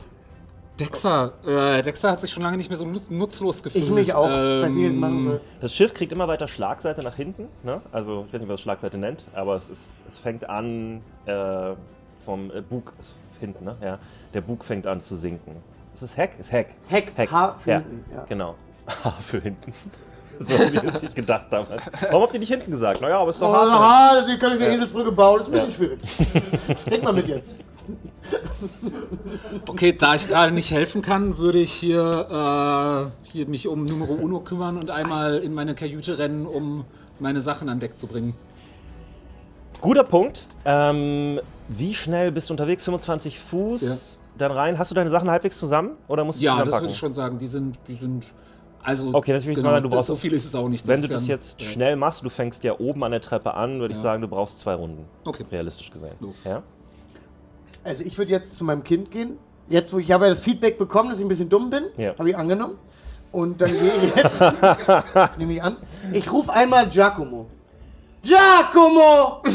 Dexter, äh, Dexter hat sich schon lange nicht mehr so nutz nutzlos gefühlt. Ich mich auch. Ähm, das Schiff kriegt immer weiter Schlagseite nach hinten. Ne? Also, ich weiß nicht, was Schlagseite nennt, aber es, ist, es fängt an äh, vom äh, Bug hinten. Ne? Ja. Der Bug fängt an zu sinken. Ist es Heck? Ist Heck. Heck, H für ja. hinten, ja. Genau. *laughs* H für hinten. So die es sich gedacht damals. Warum habt ihr nicht hinten gesagt? Naja, aber es ist Oh, doch H. für aha, deswegen kann ich eine Eselsbrücke bauen. Das ist ein bisschen Ja. schwierig. Denk mal mit jetzt. Okay, da ich gerade nicht helfen kann, würde ich hier, äh, hier mich um Numero Uno kümmern und einmal in meine Kajüte rennen, um meine Sachen an Deck zu bringen. Guter Punkt. Ähm, wie schnell bist du unterwegs? 25 Fuß dann rein. Hast du deine Sachen halbwegs zusammen oder musst du Ja, das würde ich schon sagen. Die sind, die sind, also. Okay, das will ich mal sagen, du das- brauchst- so viel ist es auch nicht. Wenn du das jetzt ja. schnell machst, du fängst ja oben an der Treppe an, würde ich Ja. sagen, du brauchst zwei Runden. Okay. Realistisch gesehen. So. Ja? Also ich würde jetzt zu meinem Kind gehen. Jetzt, wo ich habe ja das Feedback bekommen, dass ich ein bisschen dumm bin, Ja. habe ich angenommen. Und dann gehe ich jetzt, *laughs* nehme ich an, ich rufe einmal Giacomo. Giacomo! *laughs*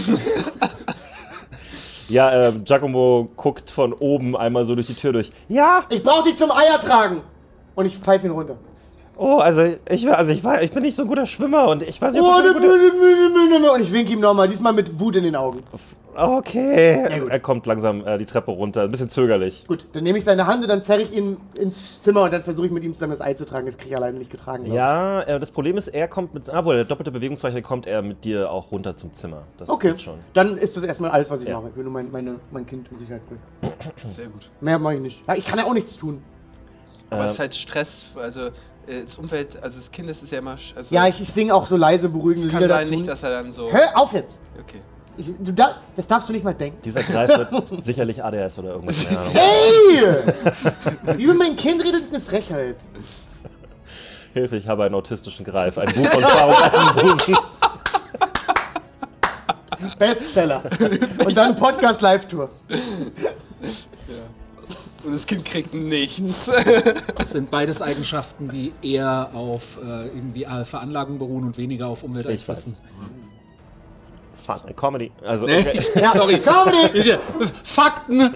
Ja, äh, Giacomo guckt von oben einmal so durch die Tür durch. Ja, Ich brauche dich zum Eier tragen. Und ich pfeife ihn runter. Oh, also ich, also ich, war, ich bin nicht so ein guter Schwimmer und ich weiß nicht, Oh, ob das so ein guter... und ich winke ihm nochmal, diesmal mit Wut in den Augen. Okay. Er kommt langsam äh, die Treppe runter, ein bisschen zögerlich. Gut, dann nehme ich seine Hand und dann zerre ich ihn ins Zimmer und dann versuche ich mit ihm zusammen das Ei zu tragen. Das kriege ich alleine nicht getragen. glaub. Ja, äh, das Problem ist, er kommt mit, obwohl der doppelte Bewegungsreichweite kommt er mit dir auch runter zum Zimmer. Das Okay, geht schon. dann ist das erstmal alles, was ich Ja. mache. Ich will nur mein, meine, mein Kind in Sicherheit bringen. Sehr gut. Mehr mache ich nicht. Ja, ich kann ja auch nichts tun. Aber Ähm, es ist halt Stress, also äh, das Umfeld, also das Kind ist ja immer. sch- Also, Ja, ich, ich singe auch so leise beruhigende es kann Lieder sein, dazu. nicht, dass er dann so. Hör auf jetzt! Okay. Ich, du da, das darfst du nicht mal denken. Dieser Greif wird *laughs* sicherlich ADS oder irgendwas. Hey! Wie *laughs* über mein Kind redet, ist eine Frechheit. Hilfe, ich habe einen autistischen Greif. Ein Buch von Eisenbusen. Bestseller. Und dann Podcast-Live-Tour. Und das Kind kriegt nichts. Das sind beides Eigenschaften, die eher auf äh, irgendwie äh, Veranlagung beruhen und weniger auf Umwelteinflüssen. Fun, Comedy. Also, okay. *laughs* Ja, sorry. Comedy! Fakten!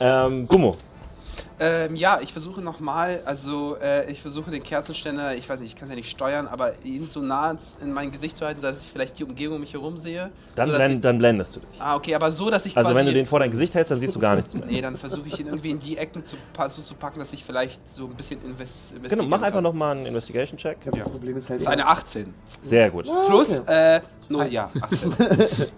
ähm, Gummo. Ähm, ja, ich versuche nochmal, also äh, ich versuche den Kerzenständer, ich weiß nicht, ich kann es ja nicht steuern, aber ihn so nah in mein Gesicht zu halten, dass ich vielleicht die Umgebung um mich herum sehe. Dann, so, blend, dann blendest du dich. ich, Ah, okay, aber so, dass ich Also, quasi. wenn du den vor dein Gesicht hältst, dann siehst du gar nichts mehr. *laughs* Nee, dann versuche ich ihn irgendwie in die Ecken zu, so zu packen, dass ich vielleicht so ein bisschen invest Genau, mach einfach nochmal einen Investigation-Check. Das Problem ist halt. Das ist eine 18. Sehr gut. Plus, okay. äh, 0, ja, 18. *laughs*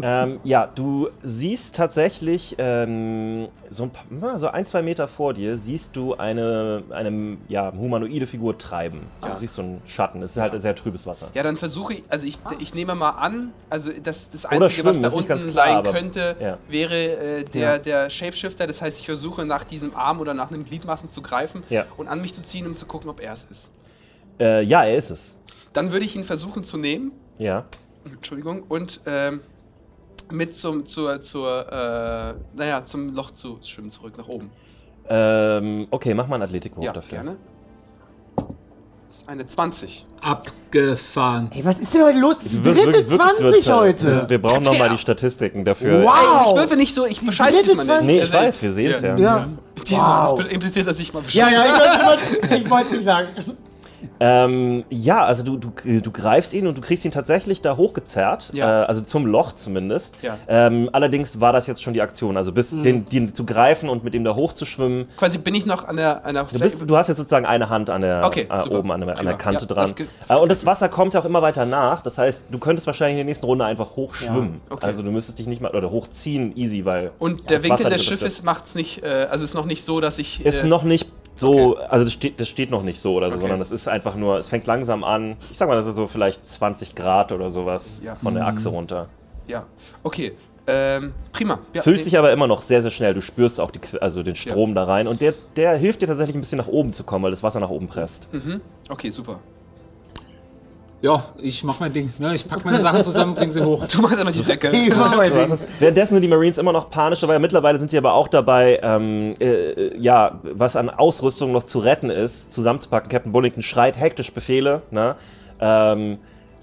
Ähm, ja, du siehst tatsächlich ähm, so, ein paar, so ein, zwei Meter vor dir, siehst du eine, eine ja, humanoide Figur treiben. Ja. Du siehst so einen Schatten. Es ist halt sehr trübes Wasser. Ja, dann versuche ich, also ich, ich nehme mal an, also das, das Einzige, was schwimmen, da ist nicht unten klar, sein könnte, ja. wäre äh, der, der Shapeshifter. Das heißt, ich versuche nach diesem Arm oder nach einem Gliedmaßen zu greifen und an mich zu ziehen, um zu gucken, ob er es ist. Äh, ja, er ist es. Dann würde ich ihn versuchen zu nehmen, Ja. Entschuldigung, und ähm, mit zum, zur, zur, äh, naja, zum Loch zu schwimmen, zurück nach oben. Ähm, okay, mach mal einen Athletikwurf ja, dafür. gerne. Das ist eine 20. Abgefahren. Ey, was ist denn heute los? Die dritte wirklich- wirklich 20 kürzer. heute. Wir brauchen nochmal die Statistiken dafür. Wow. Ey, ich würfe nicht so, ich bescheiß dritte diesmal 20. nicht. Nee, ich weiß, wir sehen es ja. Ja. Diesmal, Wow. das impliziert, dass ich mal bescheiße. Ja, ja, ich wollte ich wollte es nicht sagen. *laughs* Ähm, ja, also du, du, du greifst ihn und du kriegst ihn tatsächlich da hochgezerrt, Ja. äh, also zum Loch zumindest. Ja. Ähm, allerdings war das jetzt schon die Aktion, also bis den, den zu greifen und mit ihm da hochzuschwimmen. Quasi bin ich noch an der, an der Du, bist, du hast jetzt sozusagen eine Hand an der, Okay, äh, oben an der, an der Kante Ja, dran. das äh, und das Wasser kommt ja auch immer weiter nach. Das heißt, du könntest wahrscheinlich in der nächsten Runde einfach hochschwimmen. Okay. Also du müsstest dich nicht mal oder hochziehen, easy, weil Und der das Winkel des Schiffes macht's nicht, äh, also ist noch nicht so, dass ich. ist äh, noch nicht so, also das steht, das steht noch nicht so oder so, Okay. sondern es ist einfach nur, es fängt langsam an. Ich sag mal, das ist so vielleicht 20 Grad oder sowas Ja. von der Achse runter. Ja, okay. Ähm, prima. Ja, Fühlt nee. sich aber immer noch sehr, sehr schnell. Du spürst auch die, also den Strom da rein und der, der hilft dir tatsächlich ein bisschen nach oben zu kommen, weil das Wasser nach oben presst. Okay, super. Ja, ich mach mein Ding. Ne? Ich pack meine Sachen zusammen, bring sie hoch. *laughs* Du machst einfach die Decke. Ich mach mein Ding. Währenddessen sind die Marines immer noch panisch, aber mittlerweile sind sie aber auch dabei, ähm, äh, ja, was an Ausrüstung noch zu retten ist, zusammenzupacken. Captain Bullington schreit hektisch Befehle, ne? Ähm,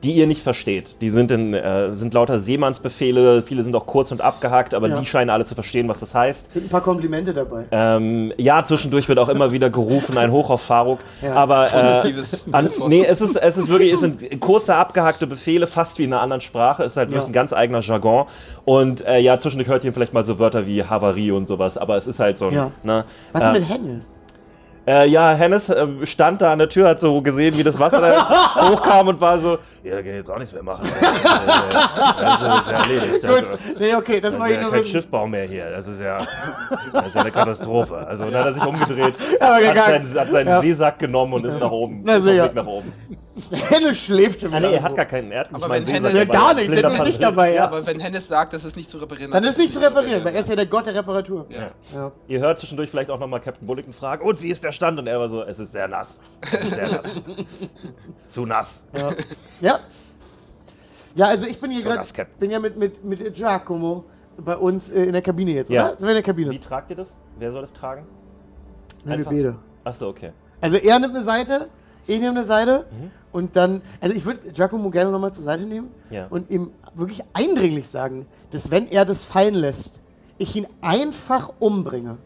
die ihr nicht versteht. Die sind, in, äh, sind lauter Seemannsbefehle, viele sind auch kurz und abgehakt, aber Ja. die scheinen alle zu verstehen, was das heißt. Sind ein paar Komplimente dabei. Ähm, ja, zwischendurch wird auch immer wieder gerufen, ein Hoch auf Faruk. *laughs* Ja. Aber äh, Positives. an, nee, es ist, es ist wirklich, es sind kurze, abgehackte Befehle, fast wie in einer anderen Sprache. Es ist halt wirklich Ja. ein ganz eigener Jargon. Und äh, ja, zwischendurch hört ihr vielleicht mal so Wörter wie Havarie und sowas, aber es ist halt so ein. Ja. Ne, Was äh, ist mit Hennis? äh, ja, Hennes äh, stand da an der Tür, hat so gesehen, wie das Wasser da *laughs* hochkam und war so, ja, da kann ich jetzt auch nichts mehr machen. *laughs* Das ist ja erledigt. Gut, Also, nee, okay, das das war ja nur kein wissen. Schiffbau mehr hier. Das ist ja, das ist ja eine Katastrophe. Also dann hat er sich umgedreht, *laughs* Aber hat seinen, hat seinen Ja. Seesack genommen und ist nach oben. Na, ist. Weg nach oben. *laughs* Hennis schläft schon Ah, nee, er hat gar keinen. Er nicht Aber wenn Seesack Hennes- Ja, gar nicht, der nicht dabei, Ja, ja. aber wenn Hennes sagt, das ist nicht zu reparieren, Dann ist nicht zu reparieren, weil er Ja. ist ja der Gott der Reparatur. Ja. Ja. Ihr hört zwischendurch vielleicht auch nochmal Captain Bullington fragen, und wie ist der Stand? Und er war so, es ist sehr nass. Es ist sehr nass. Zu nass. Ja. Ja, also ich bin hier gerade, bin ja mit, mit, mit Giacomo bei uns äh, in der Kabine jetzt, Ja. oder? Sind wir in der Kabine? Wie tragt ihr das? Wer soll das tragen? Nein, wir beide. Achso, okay. Also er nimmt eine Seite, ich nehme eine Seite Mhm. und dann, also ich würde Giacomo gerne nochmal zur Seite nehmen Ja. und ihm wirklich eindringlich sagen, dass wenn er das fallen lässt, ich ihn einfach umbringe.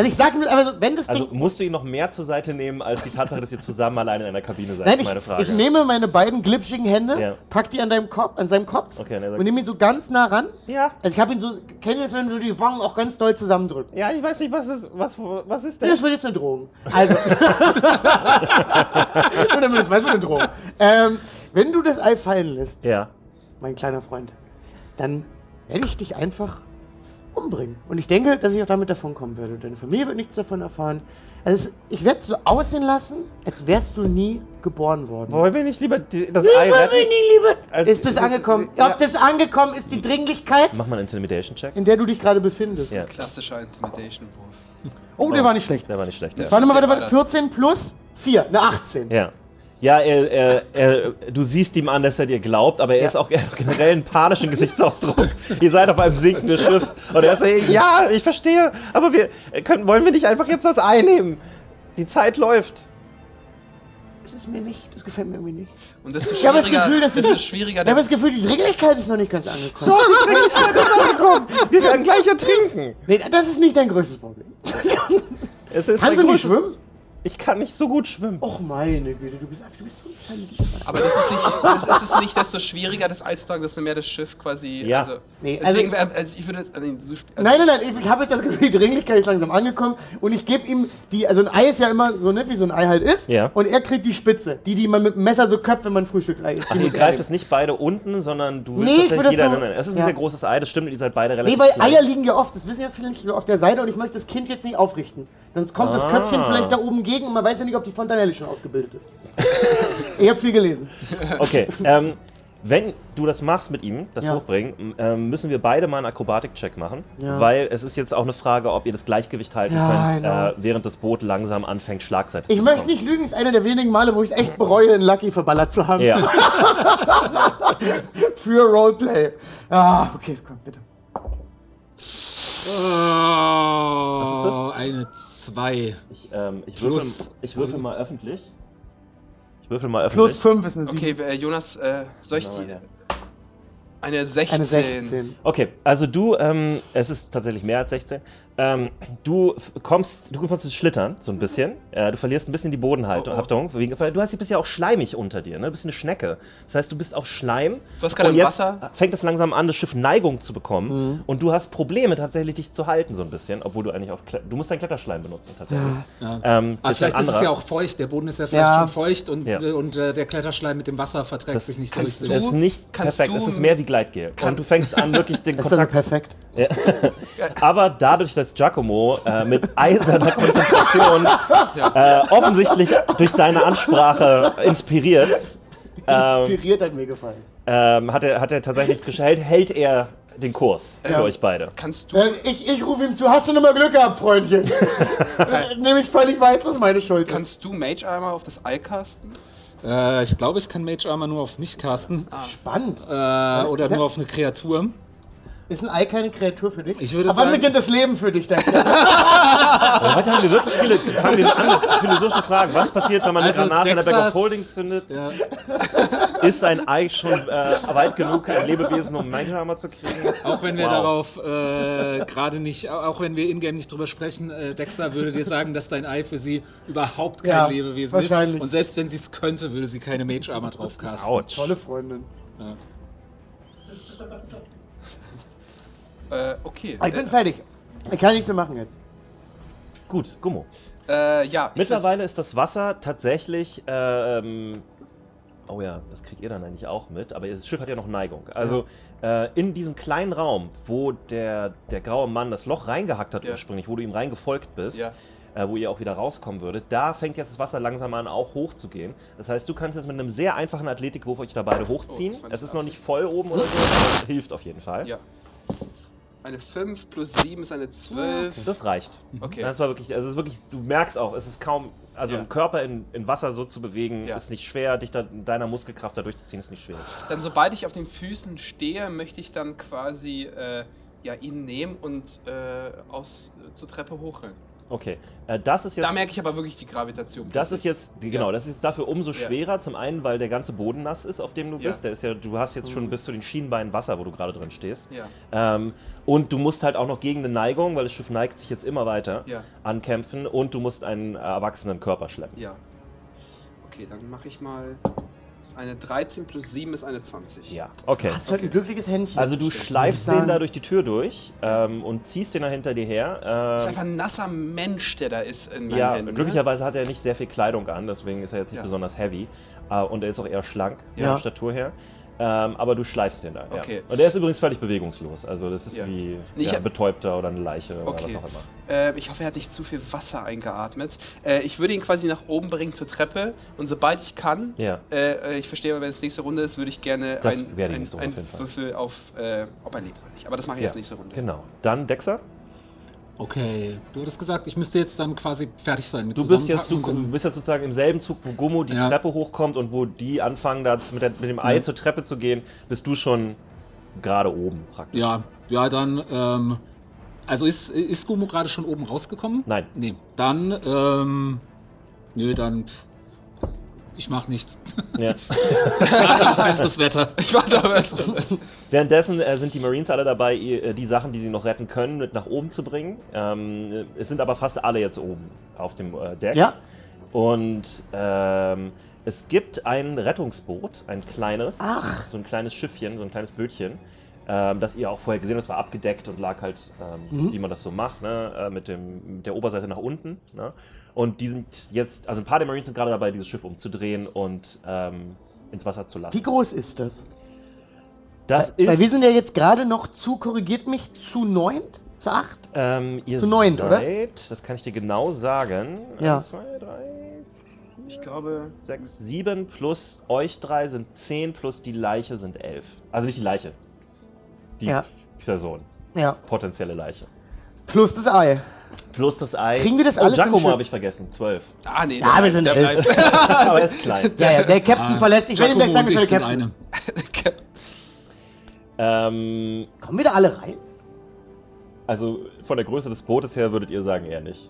Also ich sage mir, also wenn das Also Ding... musst du ihn noch mehr zur Seite nehmen, als die Tatsache, dass ihr zusammen alleine in einer Kabine seid, Nein, ist ich, meine Frage. ich nehme meine beiden glitschigen Hände, Ja. pack die an, deinem Kopf, an seinem Kopf Okay, und er sagt- und nehme ihn so ganz nah ran. ja. Also ich habe ihn so, kennt ihr das, wenn du die Wangen auch ganz doll zusammendrückst? Ja, ich weiß nicht, was ist, was, was ist Das wird jetzt eine Drohung. Also. *laughs* Nur damit es weiß, wird eine Drohung. Ähm, wenn du das Ei fallen lässt, Ja. mein kleiner Freund, dann werde ich dich einfach umbringen. Und ich denke, dass ich auch damit davon kommen werde. Deine Familie wird nichts davon erfahren. Also ich werde es so aussehen lassen, als wärst du nie geboren worden. Wollen wir nicht lieber die, das Ei Lieber retten? Winnie, liebe. Als- ist das angekommen? Ja. Ob das angekommen ist, die Dringlichkeit, Mach mal einen Intimidation-Check. in der du dich gerade befindest? Ja. Klassischer Intimidation-Wurf. Oh, der war nicht schlecht. Der war nicht schlecht. Ja. Warte mal, warte, 14 warte. war das. 14 plus 4, eine 18. Ja. Ja, er, er, er, du siehst ihm an, dass er dir glaubt, aber er ist auch er hat auch generell einen panischen Gesichtsausdruck. *laughs* Ihr seid auf einem sinkenden Schiff und er ist so, ja, ich verstehe, aber wir können, wollen wir nicht einfach jetzt das Ei nehmen? Die Zeit läuft. Das ist mir nicht, das gefällt mir irgendwie nicht. Und desto Ich habe das schwieriger, Gefühl, dass desto die, schwieriger ich habe das Gefühl, die Dringlichkeit ist noch nicht ganz angekommen. Die Dringlichkeit ist angekommen. Wir werden gleich ertrinken. nee, das ist nicht dein größtes Problem. Es ist Kannst du nicht schwimmen? Ich kann nicht so gut schwimmen. Och meine Güte, du bist, du bist so ein. Aber das ist nicht, das ist es nicht, desto schwieriger das Ei zu tragen, desto mehr das Schiff quasi. Ja. Also, Nee, also- deswegen, also ich würde. Also, du sp- also, Nein, nein, nein, ich, ich habe jetzt das Gefühl, die Dringlichkeit ist langsam angekommen und ich gebe ihm die, also ein Ei ist ja immer so, ne, wie so ein Ei halt ist. Ja. Und er kriegt die Spitze, die, die man mit dem Messer so köpft, wenn man ein Frühstücksei isst. Ach, ihr er greift es nicht beide unten, sondern du willst Nee, ich tatsächlich würde jeder das so-. Es ist ein ja. sehr großes Ei, das stimmt, ihr seid beide relativ Nee, weil klein. Eier liegen ja oft, das wissen ja viele nicht, auf der Seite und ich möchte das Kind jetzt nicht aufrichten. Sonst kommt das Ah. Köpfchen vielleicht da oben gegen und man weiß ja nicht, ob die Fontanelli schon ausgebildet ist. ich habe viel gelesen. Okay, ähm, wenn du das machst mit ihm, das Ja. Hochbringen, ähm, müssen wir beide mal einen Akrobatik-Check machen, Ja. weil es ist jetzt auch eine Frage, ob ihr das Gleichgewicht halten Ja, könnt, genau. äh, während das Boot langsam anfängt, Schlagseite Ich zu möchte bekommen. nicht lügen, es ist einer der wenigen Male, wo ich es echt bereue, einen Lucky verballert zu haben. Ja, *laughs* Für Roleplay. Ah, okay, komm, bitte. Was ist das? Oh, Eine 2. ich, ähm, ich, würfel, Plus- ich würfel mal öffentlich. Ich würfel mal öffentlich. Plus 5 ist eine 7. Okay, äh, Jonas, äh, soll ich Genau, die. Eine 16. Eine 16. Okay, also du, ähm, es ist tatsächlich mehr als 16. Ähm, du kommst, du kommst ins Schlittern, so ein bisschen. Äh, du verlierst ein bisschen die Bodenhaftung. Wegen, weil du hast, bist ja auch schleimig unter dir, ne? Du bist eine Schnecke. Das heißt, du bist auf Schleim. Du hast gerade und Wasser- fängt es langsam an, das Schiff Neigung zu bekommen. Und du hast Probleme, tatsächlich dich zu halten, so ein bisschen. Obwohl du eigentlich auch, Kle- du musst deinen Kletterschleim benutzen, tatsächlich. Ja. Ähm, Aber ist vielleicht ist es ja auch feucht, der Boden ist ja vielleicht Ja. schon feucht und, Ja. und äh, der Kletterschleim mit dem Wasser verträgt sich nicht so richtig. Das ist nicht kannst perfekt, du- es ist mehr wie Gleitgel. kann- Und du fängst an, wirklich den *laughs* Das ist also Kontakt perfekt. *laughs* Aber dadurch, dass Giacomo äh, mit eiserner Konzentration *laughs* äh, offensichtlich durch deine Ansprache inspiriert, ähm, Inspiriert hat mir gefallen. ähm, hat, er, hat er tatsächlich es geschafft, hält, er den Kurs für Ja. euch beide. Kannst du. Äh, ich ich rufe ihm zu, hast du nochmal Glück gehabt, Freundchen? *laughs* Äh, Nämlich völlig weiß, dass meine Schuld ist. Kannst du Mage Armor auf das Ei casten? Äh, ich glaube, ich kann Mage Armor nur auf mich casten. Spannend. Äh, oder nur auf eine Kreatur. Ist ein Ei keine Kreatur für dich? Ich würde Ab wann sagen- beginnt das Leben für dich, dein *laughs* Aber heute haben wir wirklich viele, fangen wir an mit Fragen. Was passiert, wenn man eine Also Granate in der Bag of Texas- Holding zündet? Ja. Ist ein Ei schon äh, weit genug, ein Lebewesen, um Mindhammer zu kriegen? Auch wenn wir Wow. darauf äh, gerade nicht, auch wenn wir ingame nicht drüber sprechen, äh, Dexter würde dir sagen, dass dein Ei für sie überhaupt kein Ja, Lebewesen wahrscheinlich. ist. Und selbst wenn sie es könnte, würde sie keine Mage Armor drauf casten. Autsch. Tolle Freundin. Äh, okay. Ah, Ich bin fertig. Ich kann nichts mehr machen jetzt. Gut, Gummo. Äh, ja. Mittlerweile ist das Wasser tatsächlich. Ähm, oh ja, das kriegt ihr dann eigentlich auch mit, aber das Schiff hat ja noch Neigung. Also äh, in diesem kleinen Raum, wo der, der graue Mann das Loch reingehackt hat Ja. ursprünglich, wo du ihm reingefolgt bist, Ja. äh, wo ihr auch wieder rauskommen würdet, da fängt jetzt das Wasser langsam an, auch hochzugehen. Das heißt, du kannst jetzt mit einem sehr einfachen Athletikwurf euch da beide hochziehen. Oh, es ist noch nicht voll oben oder so, aber es hilft auf jeden Fall. Ja. Eine 5 plus 7 ist eine 12. Das reicht. Okay. Das war wirklich, also es ist wirklich, du merkst auch, es ist kaum, also Ja. einen Körper in, in Wasser so zu bewegen, Ja. ist nicht schwer, dich da in deiner Muskelkraft da durchzuziehen, ist nicht schwierig. Dann, sobald ich auf den Füßen stehe, möchte ich dann quasi äh, ja, ihn nehmen und äh, aus, zur Treppe hochrennen. Okay, äh, das ist jetzt, Da merke ich aber wirklich die Gravitation. das ist jetzt, genau, das ist jetzt dafür umso Ja. schwerer. Zum einen, weil der ganze Boden nass ist, auf dem du Ja. Mhm. bist. Der ist ja, du hast jetzt schon bis zu den Schienbeinen Wasser, wo du gerade drin stehst. Ja. Ähm, und du musst halt auch noch gegen eine Neigung, weil das Schiff neigt sich jetzt immer weiter, Ja. ankämpfen und du musst einen erwachsenen Körper schleppen. Ja. Okay, dann mache ich mal. Das ist eine 13 plus 7 ist eine 20. Ja, okay. Hast du halt ein glückliches Händchen. Also du schleifst den da durch die Tür durch ähm, und ziehst den da hinter dir her. Das ist Ähm, einfach ein nasser Mensch, der da ist in meinen ja, Händen. ne? glücklicherweise hat er nicht sehr viel Kleidung an, deswegen ist er jetzt nicht Ja. besonders heavy. Äh, und er ist auch eher schlank von Ja. der Statur her. Ähm, aber du schleifst den da. Ja. Okay. Und er ist übrigens völlig bewegungslos. Also das ist Ja. wie Nee, ich ja, hab- betäubter oder eine Leiche oder Okay. was auch immer. Äh, ich hoffe, er hat nicht zu viel Wasser eingeatmet. Äh, ich würde ihn quasi nach oben bringen zur Treppe und sobald ich kann, Ja. äh, ich verstehe, aber wenn es nächste Runde ist, würde ich gerne Das ein, ein, ein auf. Würfel auf, äh, ob er lebt oder nicht. Aber das mache ich Ja. erst nächste Runde. Genau. Dann Dexter. Okay, du hattest gesagt, ich müsste jetzt dann quasi fertig sein mit Du bist jetzt, du, du bist jetzt sozusagen im selben Zug, wo Gummo die Ja. Treppe hochkommt und wo die anfangen, da mit, der, mit dem Ei Ja. zur Treppe zu gehen, bist du schon gerade oben praktisch. Ja, ja, dann, ähm, also ist, ist Gumo gerade schon oben rausgekommen? Nein. Nee, dann, ähm, nö, dann, pff, ich mach nichts. Ja. *laughs* Warte auf besseres Wetter. Ich war da was. Währenddessen äh, sind die Marines alle dabei, äh, die Sachen, die sie noch retten können, mit nach oben zu bringen. Ähm, äh, es sind aber fast alle jetzt oben auf dem äh, Deck. Ja. Und ähm, es gibt ein Rettungsboot, ein kleines, so ein kleines Schiffchen, so ein kleines Bötchen, ähm, das ihr auch vorher gesehen habt, es war abgedeckt und lag halt, ähm, wie man das so macht, ne? äh, mit, dem, mit der Oberseite nach unten. Ne? Und die sind jetzt, also ein paar der Marines sind gerade dabei, dieses Schiff umzudrehen und ähm, ins Wasser zu lassen. Wie groß ist das? Das Weil ist. wir sind ja jetzt gerade noch zu, korrigiert mich, zu neunt? Zu acht? Ähm, ihr Zu neunt, seid, oder? das kann ich dir genau sagen. Ja. Eins, zwei, drei, Ich glaube, sechs, sieben plus euch drei sind zehn plus die Leiche sind elf. Also nicht die Leiche. Die Ja. Person. Ja. Potenzielle Leiche. Plus das Ei. Plus das Ei. Kriegen wir das oh, alles im Giacomo habe ich vergessen. Zwölf. ah nee, Ja, wir sind der elf. *laughs* Aber er ist *laughs* klein. Ja, ja, der Captain verlässt. Ich will ihm gleich sagen, dass ich der Captain eine. ist. *laughs* ähm, Kommen wir da alle rein? also von der Größe des Bootes her würdet ihr sagen eher nicht.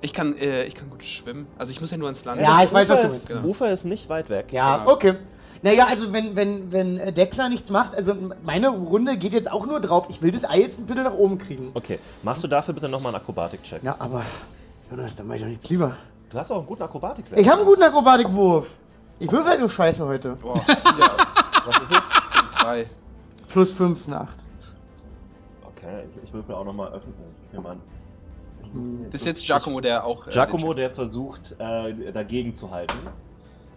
ich, kann, äh, ich kann gut schwimmen. Also ich muss ja nur ans Land. Ja, ich weiß, was Ufer du ist, meinst. Ufer ist nicht weit weg. Ja, Genau. okay. Naja, also wenn, wenn, wenn äh, Dexa nichts macht, also meine Runde geht jetzt auch nur drauf, ich will das Ei jetzt bitte nach oben kriegen. Okay, machst du dafür bitte nochmal einen Akrobatik-Check? Ja, aber, Jonas, dann mach ich doch nichts lieber. Du hast auch einen guten akrobatik Ich habe einen guten Akrobatikwurf. Ich würfel halt nur Scheiße heute. Boah, ja, Was ist es? drei. Plus 5 ist eine 8. Okay, ich, ich würfel auch nochmal öffnen. Ich an. Das ist jetzt Giacomo, der auch. Äh, Giacomo, der versucht, äh, dagegen zu halten.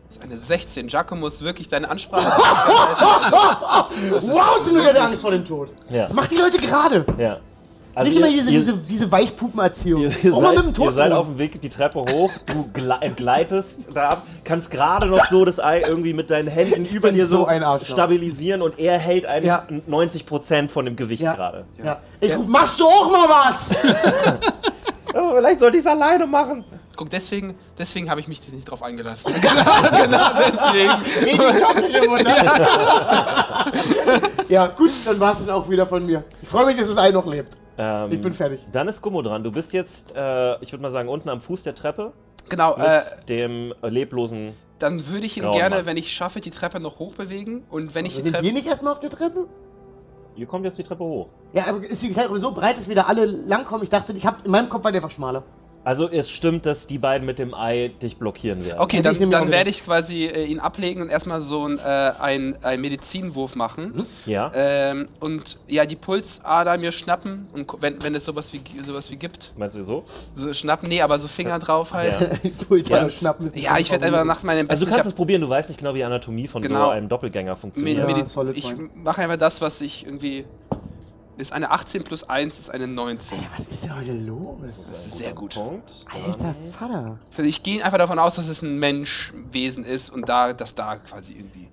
Das ist eine 16. Giacomo muss wirklich deine Ansprache. *laughs* Ist Wow, zum Glück hat er Angst vor dem Tod. Ja. Das macht die Leute gerade. Ja. Also Nicht immer ihr- diese, ihr- diese, diese Weichpupenerziehung. Ihr, ihr, seid, mit dem ihr seid auf dem Weg die Treppe hoch, du gle- entgleitest da ab, kannst gerade noch so das Ei irgendwie mit deinen Händen über dir so so stabilisieren und er hält eigentlich Ja. 90% von dem Gewicht ja. gerade. Ja. Ich ruf, machst du auch mal was? *laughs* *laughs* Oh, vielleicht sollte ich es alleine machen. Guck, deswegen, deswegen habe ich mich nicht drauf eingelassen. *laughs* genau, genau deswegen. Richtig toxische Mutter. ja, gut, dann war es auch wieder von mir. Ich freue mich, dass das Ei noch lebt. Ähm, Ich bin fertig. Dann ist Gummo dran. Du bist jetzt, äh, ich würde mal sagen, unten am Fuß der Treppe Genau, mit äh, dem leblosen. dann würde ich ihn Grauen gerne, Mann. wenn ich schaffe, die Treppe noch hochbewegen. Und wenn ich die Sind wir nicht erstmal auf der Treppe? Ihr kommt jetzt die Treppe hoch. Ja, aber ist die Treppe so breit, dass wir da alle langkommen? Ich dachte, ich hab, in meinem Kopf war der einfach schmaler. Also es stimmt, dass die beiden mit dem Ei dich blockieren werden. Okay, dann, dann werde ich quasi äh, ihn ablegen und erstmal so ein, äh, ein, ein Medizinwurf machen. Ja. Ähm, und ja, die Pulsader mir schnappen und wenn, wenn es sowas wie, sowas wie gibt, Meinst du so? so schnappen, nee, aber so Finger drauf halt. Ja. *laughs* Puls Ja. schnappen ist Ja, ich werde einfach nach meinem Also Besten. du ich kannst hab- es probieren, du weißt nicht genau, wie die Anatomie von so Genau. einem Doppelgänger funktioniert. Ja, Medi ich mache einfach das, was ich irgendwie. Ist eine 18 plus 1 ist eine 19. Was ist denn heute los? Das ist sehr gut. Punkt. Alter Vater. Also ich gehe einfach davon aus, dass es ein Menschwesen ist und da, dass da quasi irgendwie.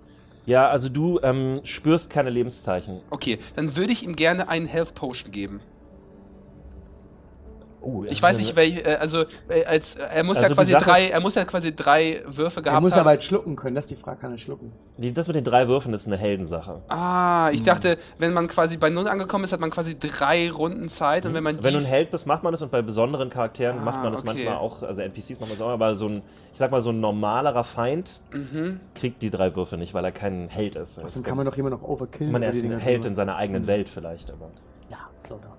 Ja, also du ähm, spürst keine Lebenszeichen. Okay, dann würde ich ihm gerne einen Health Potion geben. Oh, Ich weiß nicht, welch, äh, also äh, als äh, er muss Also ja quasi drei, ist- er muss ja quasi drei Würfe Er gehabt muss haben. aber halt schlucken können, das ist die Frage, kann er schlucken? Das mit den drei Würfen ist eine Heldensache. ah, ich dachte, wenn man quasi bei null angekommen ist, hat man quasi drei Runden Zeit und wenn man Wenn du ein Held bist, macht man das und bei besonderen Charakteren macht man das okay. manchmal auch, also NPCs macht man das auch, aber so ein, ich sag mal, so ein normalerer Feind Mhm. kriegt die drei Würfe nicht, weil er kein Held ist. Dann kann man doch jemand noch overkillen. man ist ein Held in seiner eigenen Mhm. Welt vielleicht, aber. Ja, Slowdown.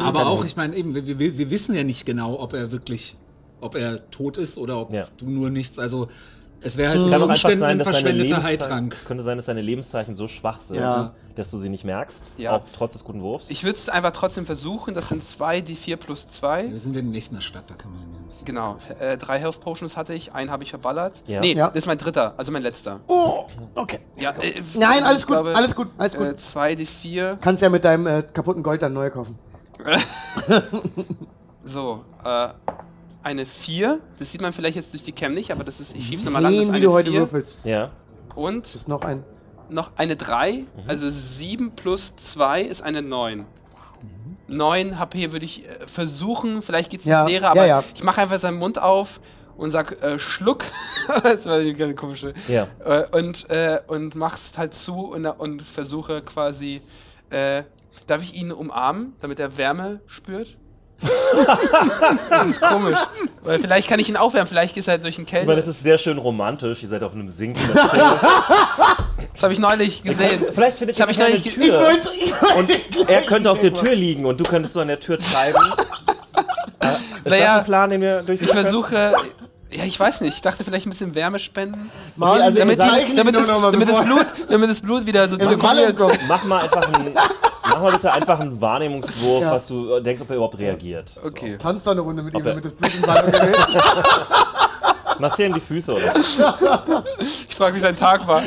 Aber auch, ich meine, eben, wir, wir, wir wissen ja nicht genau, ob er wirklich, ob er tot ist oder ob Ja. du nur nichts, also es wäre halt Kann Umständen sein, ein verschwendeter Heiltrank. könnte sein, dass seine Lebenszeichen so schwach sind, Ja. dass du sie nicht merkst, Ja. auch trotz des guten Wurfs. Ich würde es einfach trotzdem versuchen. Das sind zwei, die 4 plus 2. Wir sind in der nächsten Stadt, da kann man ein bisschen. Genau. Äh, drei Health Potions hatte ich, einen habe ich verballert. Ja. Nee, Ja. das ist mein dritter, also mein letzter. Oh, okay. Ja, äh, Nein, alles gut, glaube, alles gut, alles gut. Äh, zwei, die 4. Kannst ja mit deinem äh, kaputten Gold dann neu kaufen. *laughs* So, äh, eine 4. Das sieht man vielleicht jetzt durch die Cam nicht, aber das ist, ich schieb's mal an, das ist Sehen, wie eine du heute 4. würfelst. ja. Und Das ist noch ein. noch eine 3. Also 7 plus 2 ist eine 9. 9 HP würde ich äh, versuchen, vielleicht geht's Ja, ins Leere, ja, aber ja. ich mache einfach seinen Mund auf und sag äh, Schluck. *laughs* das war die ganz komische. Ja. Äh, und, äh, und mach's halt zu und, und versuche quasi. Äh, darf ich ihn umarmen, damit er Wärme spürt? *laughs* das ist komisch. Weil vielleicht kann ich ihn aufwärmen, vielleicht ist er halt durch den Ich meine, Kälte. es ist sehr schön romantisch. Ihr seid auf einem sinkenden Schiff. Das habe ich neulich gesehen. Vielleicht findet Das hab ihr ich eine Tür. weiß- ich weiß Und er könnte auf der Tür liegen und du könntest so an der Tür treiben. *laughs* Äh, ist das Naja, ein Plan, den wir Ich durchführen können? versuche. Ja, ich weiß nicht. Ich dachte vielleicht ein bisschen Wärme spenden. Mann, also ihr Damit, sagt- die, damit, das, mal damit, das Blut, damit das Blut wieder so in zirkuliert. kommt. Mach mal einfach einen, mach mal bitte einfach einen Wahrnehmungswurf, Ja. was du äh, denkst, ob er überhaupt reagiert. Okay. Tanz doch eine Runde mit ihm, Ob er- damit das Blut im Ball gerät. Massier ihm die Füße oder? Ich frage, wie sein Tag war.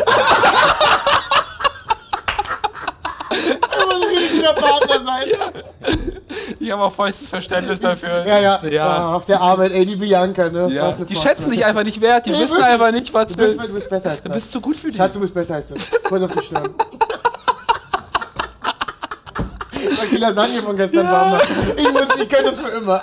Er guter Partner sein. Ich habe auch vollstes Verständnis dafür. Ja, ja. So, ja. ja. auf der Arbeit, ey, die Bianca, ne? Ja. Die Frau. schätzen dich einfach nicht wert. Die Nee, wissen wirklich. einfach nicht, was Du bist, du bist besser als Du das. bist zu gut für dich. Schatz, du bist besser als das. Kurz auf die Stirn. Die Lasagne von gestern warm machen. Ich muss, ich kann das für immer.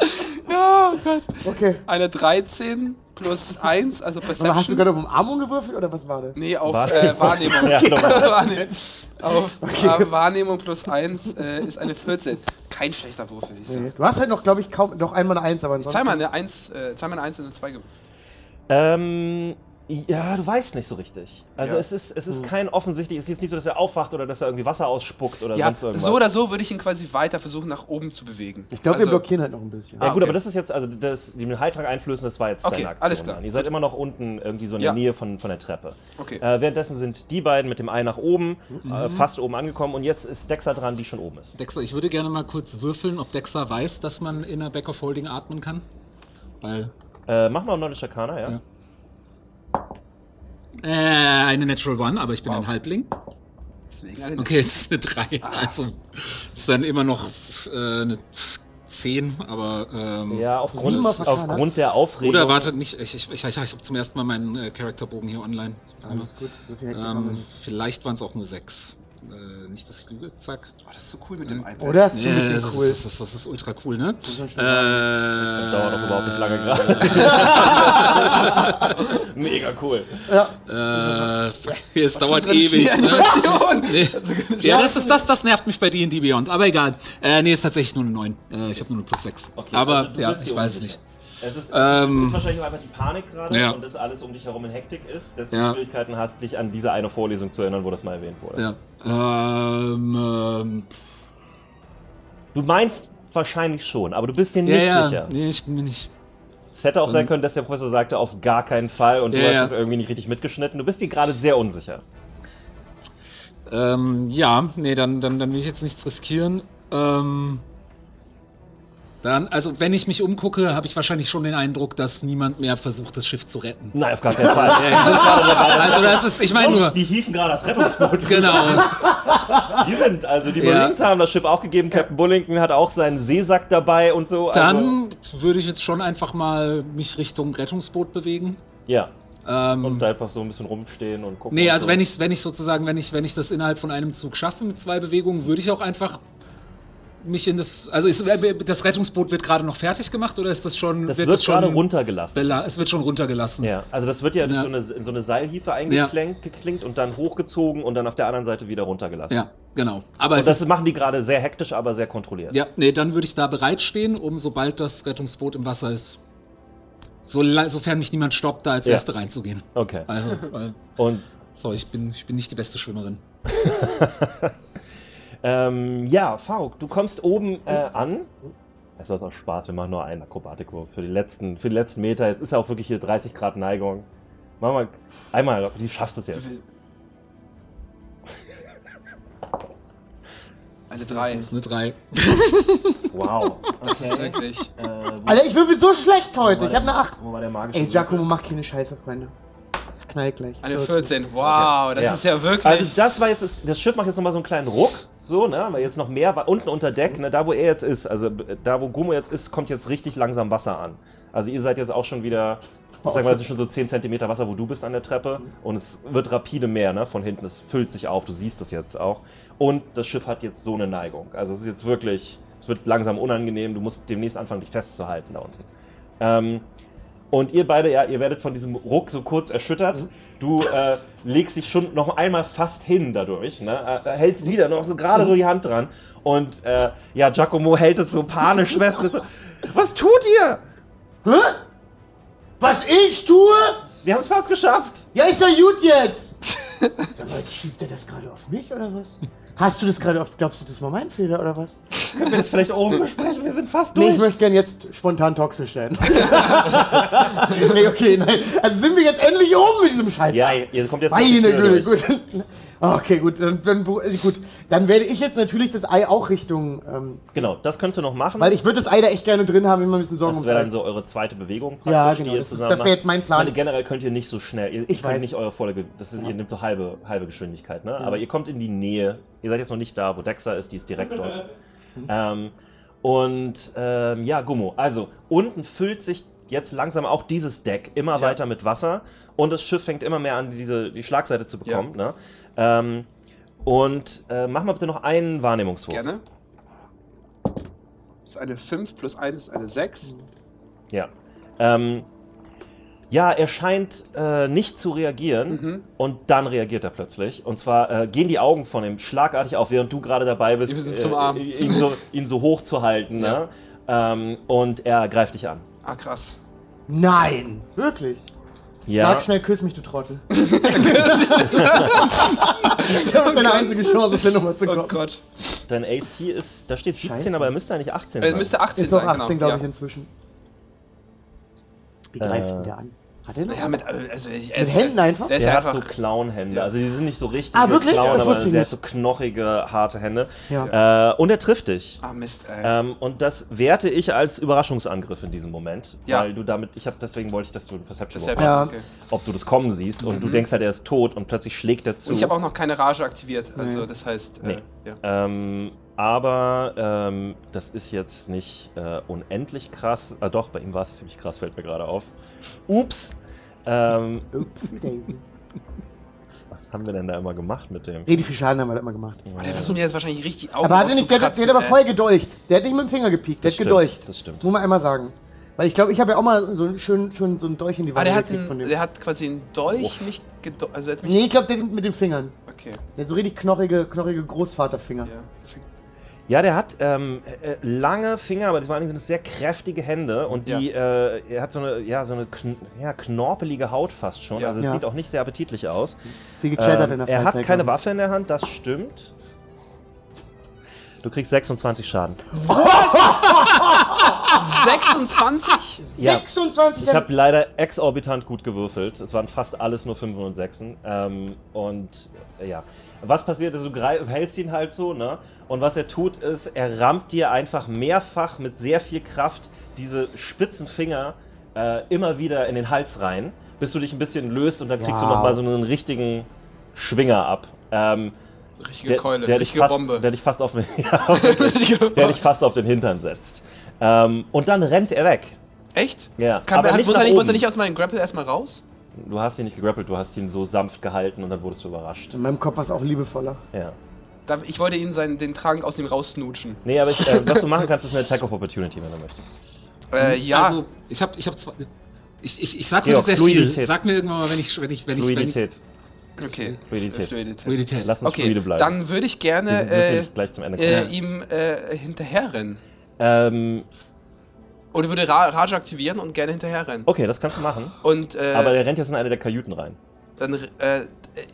Ja, oh Gott. Okay. Eine 13 plus 1, also Aber hast du Perception. gerade auf Umarmung gewürfelt oder was war das? Nee, auf Wahrnehmung. äh, Wahrnehmung. *laughs* Ja, *laughs* nochmal. Wahrnehmung. Auf äh, Wahrnehmung plus 1 äh, ist eine 14. Kein schlechter Wurf, würde ich sagen. Nee. Du hast halt noch, glaube ich, kaum noch einmal eine Eins, aber ansonsten. Zweimal eine 1, äh, zweimal eine 1 und eine 2 gewonnen. Ähm, ja, du weißt nicht so richtig. Also Ja. es ist, es ist kein offensichtlich, es ist jetzt nicht so, dass er aufwacht oder dass er irgendwie Wasser ausspuckt oder Ja, sonst irgendwas. so oder so würde ich ihn quasi weiter versuchen, nach oben zu bewegen. Ich glaube, Also- wir blockieren halt noch ein bisschen. Ja Ah, gut, okay. aber das ist jetzt, also das, die mit dem Heiltrag einflößen, das war jetzt Okay, deine Aktion. alles klar. Dann. Ihr seid immer noch unten irgendwie so in Ja. der Nähe von, von der Treppe. Okay. Äh, währenddessen sind die beiden mit dem Ei nach oben, Mhm. äh, fast oben angekommen und jetzt ist Dexa dran, die schon oben ist. Dexter, ich würde gerne mal kurz würfeln, ob Dexter weiß, dass man in der Back of Holding atmen kann. Weil Äh, mach mal Knowledge Arcana, ja? Äh, eine Natural One, aber ich bin ein Halbling. Okay, jetzt eine 3. Also ist dann immer noch äh, eine 10, aber ähm, Ja, aufgrund, vertan, aufgrund der Aufregung. Oder wartet nicht, ich, ich, ich, ich habe zum ersten Mal meinen äh, Charakterbogen hier online. Alles gut. So viel ähm, vielleicht waren es auch nur 6. Äh, nicht, dass ich lüge, zack. Oh, das ist so cool mit dem iPad. Oder? Das ist Ja, das, cool. ist, das, ist, das ist ultra cool, ne? schon Äh, Dauert auch überhaupt nicht lange gerade. *laughs* Mega cool. Äh, es dauert ewig, ne? *laughs* Nee. Ja, das, ist, das, das nervt mich bei D&D Beyond, aber egal. Äh, nee, ist tatsächlich nur eine 9. Äh, ich habe nur eine plus 6. Okay, aber also ja, ich weiß es nicht. Es ist, Ähm, ist wahrscheinlich auch einfach die Panik gerade Ja. und dass alles um dich herum in Hektik ist, dass du Ja. Schwierigkeiten hast, dich an diese eine Vorlesung zu erinnern, wo das mal erwähnt wurde. Ja. Ähm, ähm, Du meinst wahrscheinlich schon, aber du bist dir nicht ja, sicher. Nee, ich bin mir nicht. Es hätte auch sein können, dass der Professor sagte, auf gar keinen Fall und du hast es irgendwie nicht richtig mitgeschnitten. Du bist dir gerade sehr unsicher. Ähm, ja, nee, dann, dann, dann will ich jetzt nichts riskieren. Ähm, dann, also wenn ich mich umgucke, habe ich wahrscheinlich schon den Eindruck, dass niemand mehr versucht, das Schiff zu retten. Nein, auf gar keinen Fall. *laughs* Die sind gerade dabei, das Also das ist, ich meine nur, Die hieven gerade das Rettungsboot. genau. *laughs* Die sind, also die Ja. Marines haben das Schiff auch gegeben. Captain Bullington hat auch seinen Seesack dabei und so. Also, Dann würde ich jetzt schon einfach mal mich Richtung Rettungsboot bewegen. ja. Ähm, Und einfach so ein bisschen rumstehen und gucken. Nee, also so. wenn ich, wenn ich sozusagen, wenn ich, wenn ich das innerhalb von einem Zug schaffe mit zwei Bewegungen, würde ich auch einfach mich in das, also ist, das Rettungsboot wird gerade noch fertig gemacht oder ist das schon, Das wird wird das schon gerade runtergelassen. bela- es wird schon runtergelassen. Ja, also das wird ja, Ja. So, eine, in so eine Seilhiefe eingeklinkt geklinkt und dann hochgezogen und dann auf der anderen Seite wieder runtergelassen. Ja, genau. Aber Und das ist, machen die gerade sehr hektisch, aber sehr kontrolliert. ja, nee, dann würde ich da bereitstehen, um sobald das Rettungsboot im Wasser ist, so, sofern mich niemand stoppt, da als Ja. Erste reinzugehen. Okay. Also, weil, Und so, ich bin, ich bin nicht die beste Schwimmerin. *laughs* ähm, ja, Fauk, du kommst oben äh, an. Es ist auch Spaß, wir machen nur einen Akrobatikwurf für die letzten, für die letzten Meter. Jetzt ist ja auch wirklich hier 30 Grad Neigung. Mach mal einmal, du schaffst es jetzt. Eine 3. Das ist eine 3. Wow. *laughs* Das ist Okay. wirklich. äh, Alter, ich würfel so schlecht heute. Ich war habe eine 8. Wo war der magische Ey? Giacomo, mach keine Scheiße, Freunde. Das knallt gleich. Eine 14. Wow, das Ja. ist ja wirklich. Also das war jetzt, das, das Schiff macht jetzt nochmal so einen kleinen Ruck, so, ne, weil jetzt noch mehr unten unter Deck, ne, da wo er jetzt ist, also äh, da wo Gummo jetzt ist, kommt jetzt richtig langsam Wasser an. Also ihr seid jetzt auch schon wieder, ich sag mal, es ist schon so 10 cm Wasser, wo du bist an der Treppe. Und es wird rapide mehr, ne, von hinten, es füllt sich auf, du siehst es jetzt auch. Und das Schiff hat jetzt so eine Neigung, also es ist jetzt wirklich, es wird langsam unangenehm, du musst demnächst anfangen, dich festzuhalten da unten. Ähm, und ihr beide, ja, ihr werdet von diesem Ruck so kurz erschüttert. Du äh, legst dich schon noch einmal fast hin dadurch, ne? Äh, hältst wieder noch so gerade so die Hand dran. Und äh, ja, Giacomo hält es so panisch fest. so, Was tut ihr? Hä? Was ich tue? Wir haben es fast geschafft. Ja, ist ja gut jetzt. *laughs* Sag mal, schiebt er das gerade auf mich oder was? Hast du das gerade auf. Glaubst du, das war mein Fehler oder was? *laughs* Können wir das vielleicht oben besprechen? Wir sind fast Nee, durch. ich möchte gerne jetzt spontan toxisch sein. *laughs* nee, okay, nein. Also sind wir jetzt endlich oben mit diesem Scheiß. ja, ihr kommt jetzt Meine Güte, gut. Okay, gut dann, dann, gut. dann werde ich jetzt natürlich das Ei auch Richtung. Ähm, Genau, das könntest du noch machen. weil ich würde das Ei da echt gerne drin haben, wenn man ein bisschen Sorgen das wäre dann so eure zweite Bewegung praktisch, Ja, genau, das ist- das wäre jetzt mein Plan. Meine, generell könnt ihr nicht so schnell, ihr, Ich könnt weiß. nicht eure volle, das ist, ihr nehmt so halbe, halbe Geschwindigkeit, ne? Aber ihr kommt in die Nähe, ihr seid jetzt noch nicht da, wo Dexa ist, die ist direkt dort. *laughs* ähm, und ähm, ja, Gummo, also unten füllt sich jetzt langsam auch dieses Deck immer Ja. weiter mit Wasser und das Schiff fängt immer mehr an, diese, die Schlagseite zu bekommen, ne? Ähm, und äh, mach mal bitte noch einen Wahrnehmungswurf. Gerne. Das ist eine 5 plus 1 ist eine 6. Ja. Ähm, ja, er scheint äh, nicht zu reagieren Mhm. und dann reagiert er plötzlich. Und zwar äh, gehen die Augen von ihm schlagartig auf, während du gerade dabei bist, Arm. ihn, so, ihn so hoch zu halten. Ne? Ähm, und er greift dich an. Ah, krass. Nein! Wirklich? Ja, Sag schnell, küss mich, du Trottel. das ist deine einzige Chance, auf der Nummer zu kommen. Oh Gott. dein AC ist, da steht 17, Scheiße. aber er müsste eigentlich 18 Äh, sein. müsste 18 Ist doch sein, 18, genau. glaube ja. ich, inzwischen. Wie greift Äh, denn der an? Hat der noch? Ja, mit, also ich, Mit Händen einfach? Der ist Der ja hat einfach. so Clown-Hände. Ja. Also die sind nicht so richtig Ah, wirklich? Clown, Das aber der nicht. hat so knochige, harte Hände. Ja. Äh, und er trifft dich. ah, Mist, ey. Ähm, und das werte ich als Überraschungsangriff in diesem Moment, Ja. weil du damit, ich habe deswegen wollte ich, dass du eine Perception Roll ja okay. ob du das kommen siehst und du denkst halt, er ist tot und plötzlich schlägt er zu. Und ich habe auch noch keine Rage aktiviert. Also, das heißt, Nee. äh, ja. Ähm, aber ähm, das ist jetzt nicht äh, unendlich krass. Ah, doch, bei ihm war es ziemlich krass, fällt mir gerade auf. Ups. Ähm, *laughs* was haben wir denn da immer gemacht mit dem? Richtig viel Schaden haben wir da immer gemacht. Aber der versucht mir jetzt wahrscheinlich richtig Augen Aber hat er nicht, der, der, der hat aber vorher gedolcht. Der hat nicht mit dem Finger gepiekt, der Das hat stimmt, gedolcht. das stimmt. Muss man einmal sagen. Weil ich glaube, ich habe ja auch mal so einen schönen, schön so einen Dolch in die Wange hat, gekriegt von dem. der hat quasi einen Dolch mich gedolcht. Also, hat mich. Nee, ich glaube, der mit den Fingern. Okay. Der hat so richtig knochige, knochige Großvaterfinger. Ja. Ja, der hat ähm, äh, lange Finger, aber vor allen Dingen sind es sehr kräftige Hände und die, äh, er hat so eine, ja, so eine kn ja, knorpelige Haut fast schon. Ja. Also es Ja. sieht auch nicht sehr appetitlich aus. Viel geklettert Ähm, in der er Freizeit. hat keine Waffe in der Hand, das stimmt. Du kriegst 26 Schaden. 26? ich. Ja. 26 Ich habe leider exorbitant gut gewürfelt. Es waren fast alles nur 5 und 6. Ähm, und äh, ja, was passiert ist, du hältst ihn halt so, ne? Und was er tut, ist, er rammt dir einfach mehrfach mit sehr viel Kraft diese spitzen Finger äh, immer wieder in den Hals rein, bis du dich ein bisschen löst und dann kriegst du Wow. nochmal so einen richtigen Schwinger ab. Ähm, Richtige der, Keule, der, dich richtige fast, Bombe. der dich fast auf den, *laughs* ja, der dich fast auf den Hintern setzt. Ähm, und dann rennt er weg. Echt? Ja, Kann, aber hat, nicht muss, er nicht, muss er nicht aus meinem Grapple erstmal raus? Du hast ihn nicht gegrappelt, du hast ihn so sanft gehalten und dann wurdest du überrascht. In meinem Kopf war es auch liebevoller. Ja. Da, ich wollte ihn seinen, den Trank aus ihm raussnutschen. Nee, aber ich, äh, was du machen kannst, ist eine Attack of Opportunity, wenn du möchtest. Äh, ja. Also, ich habe ich hab zwei. Ich, ich, ich sag Georg, heute sehr Fluidität. viel. Sag mir irgendwann mal, wenn ich, wenn ich, wenn ich, wenn ich. Okay. Fluidität. Fluidität. Fluidität. Lass uns Okay, fluide bleiben. dann würde ich gerne äh, gleich zum Ende äh, ihm äh, hinterherrennen. Ähm, Oder würde Ra Rage aktivieren und gerne hinterherrennen. okay, das kannst du machen. Und äh, Aber der rennt jetzt in eine der Kajüten rein. dann, äh,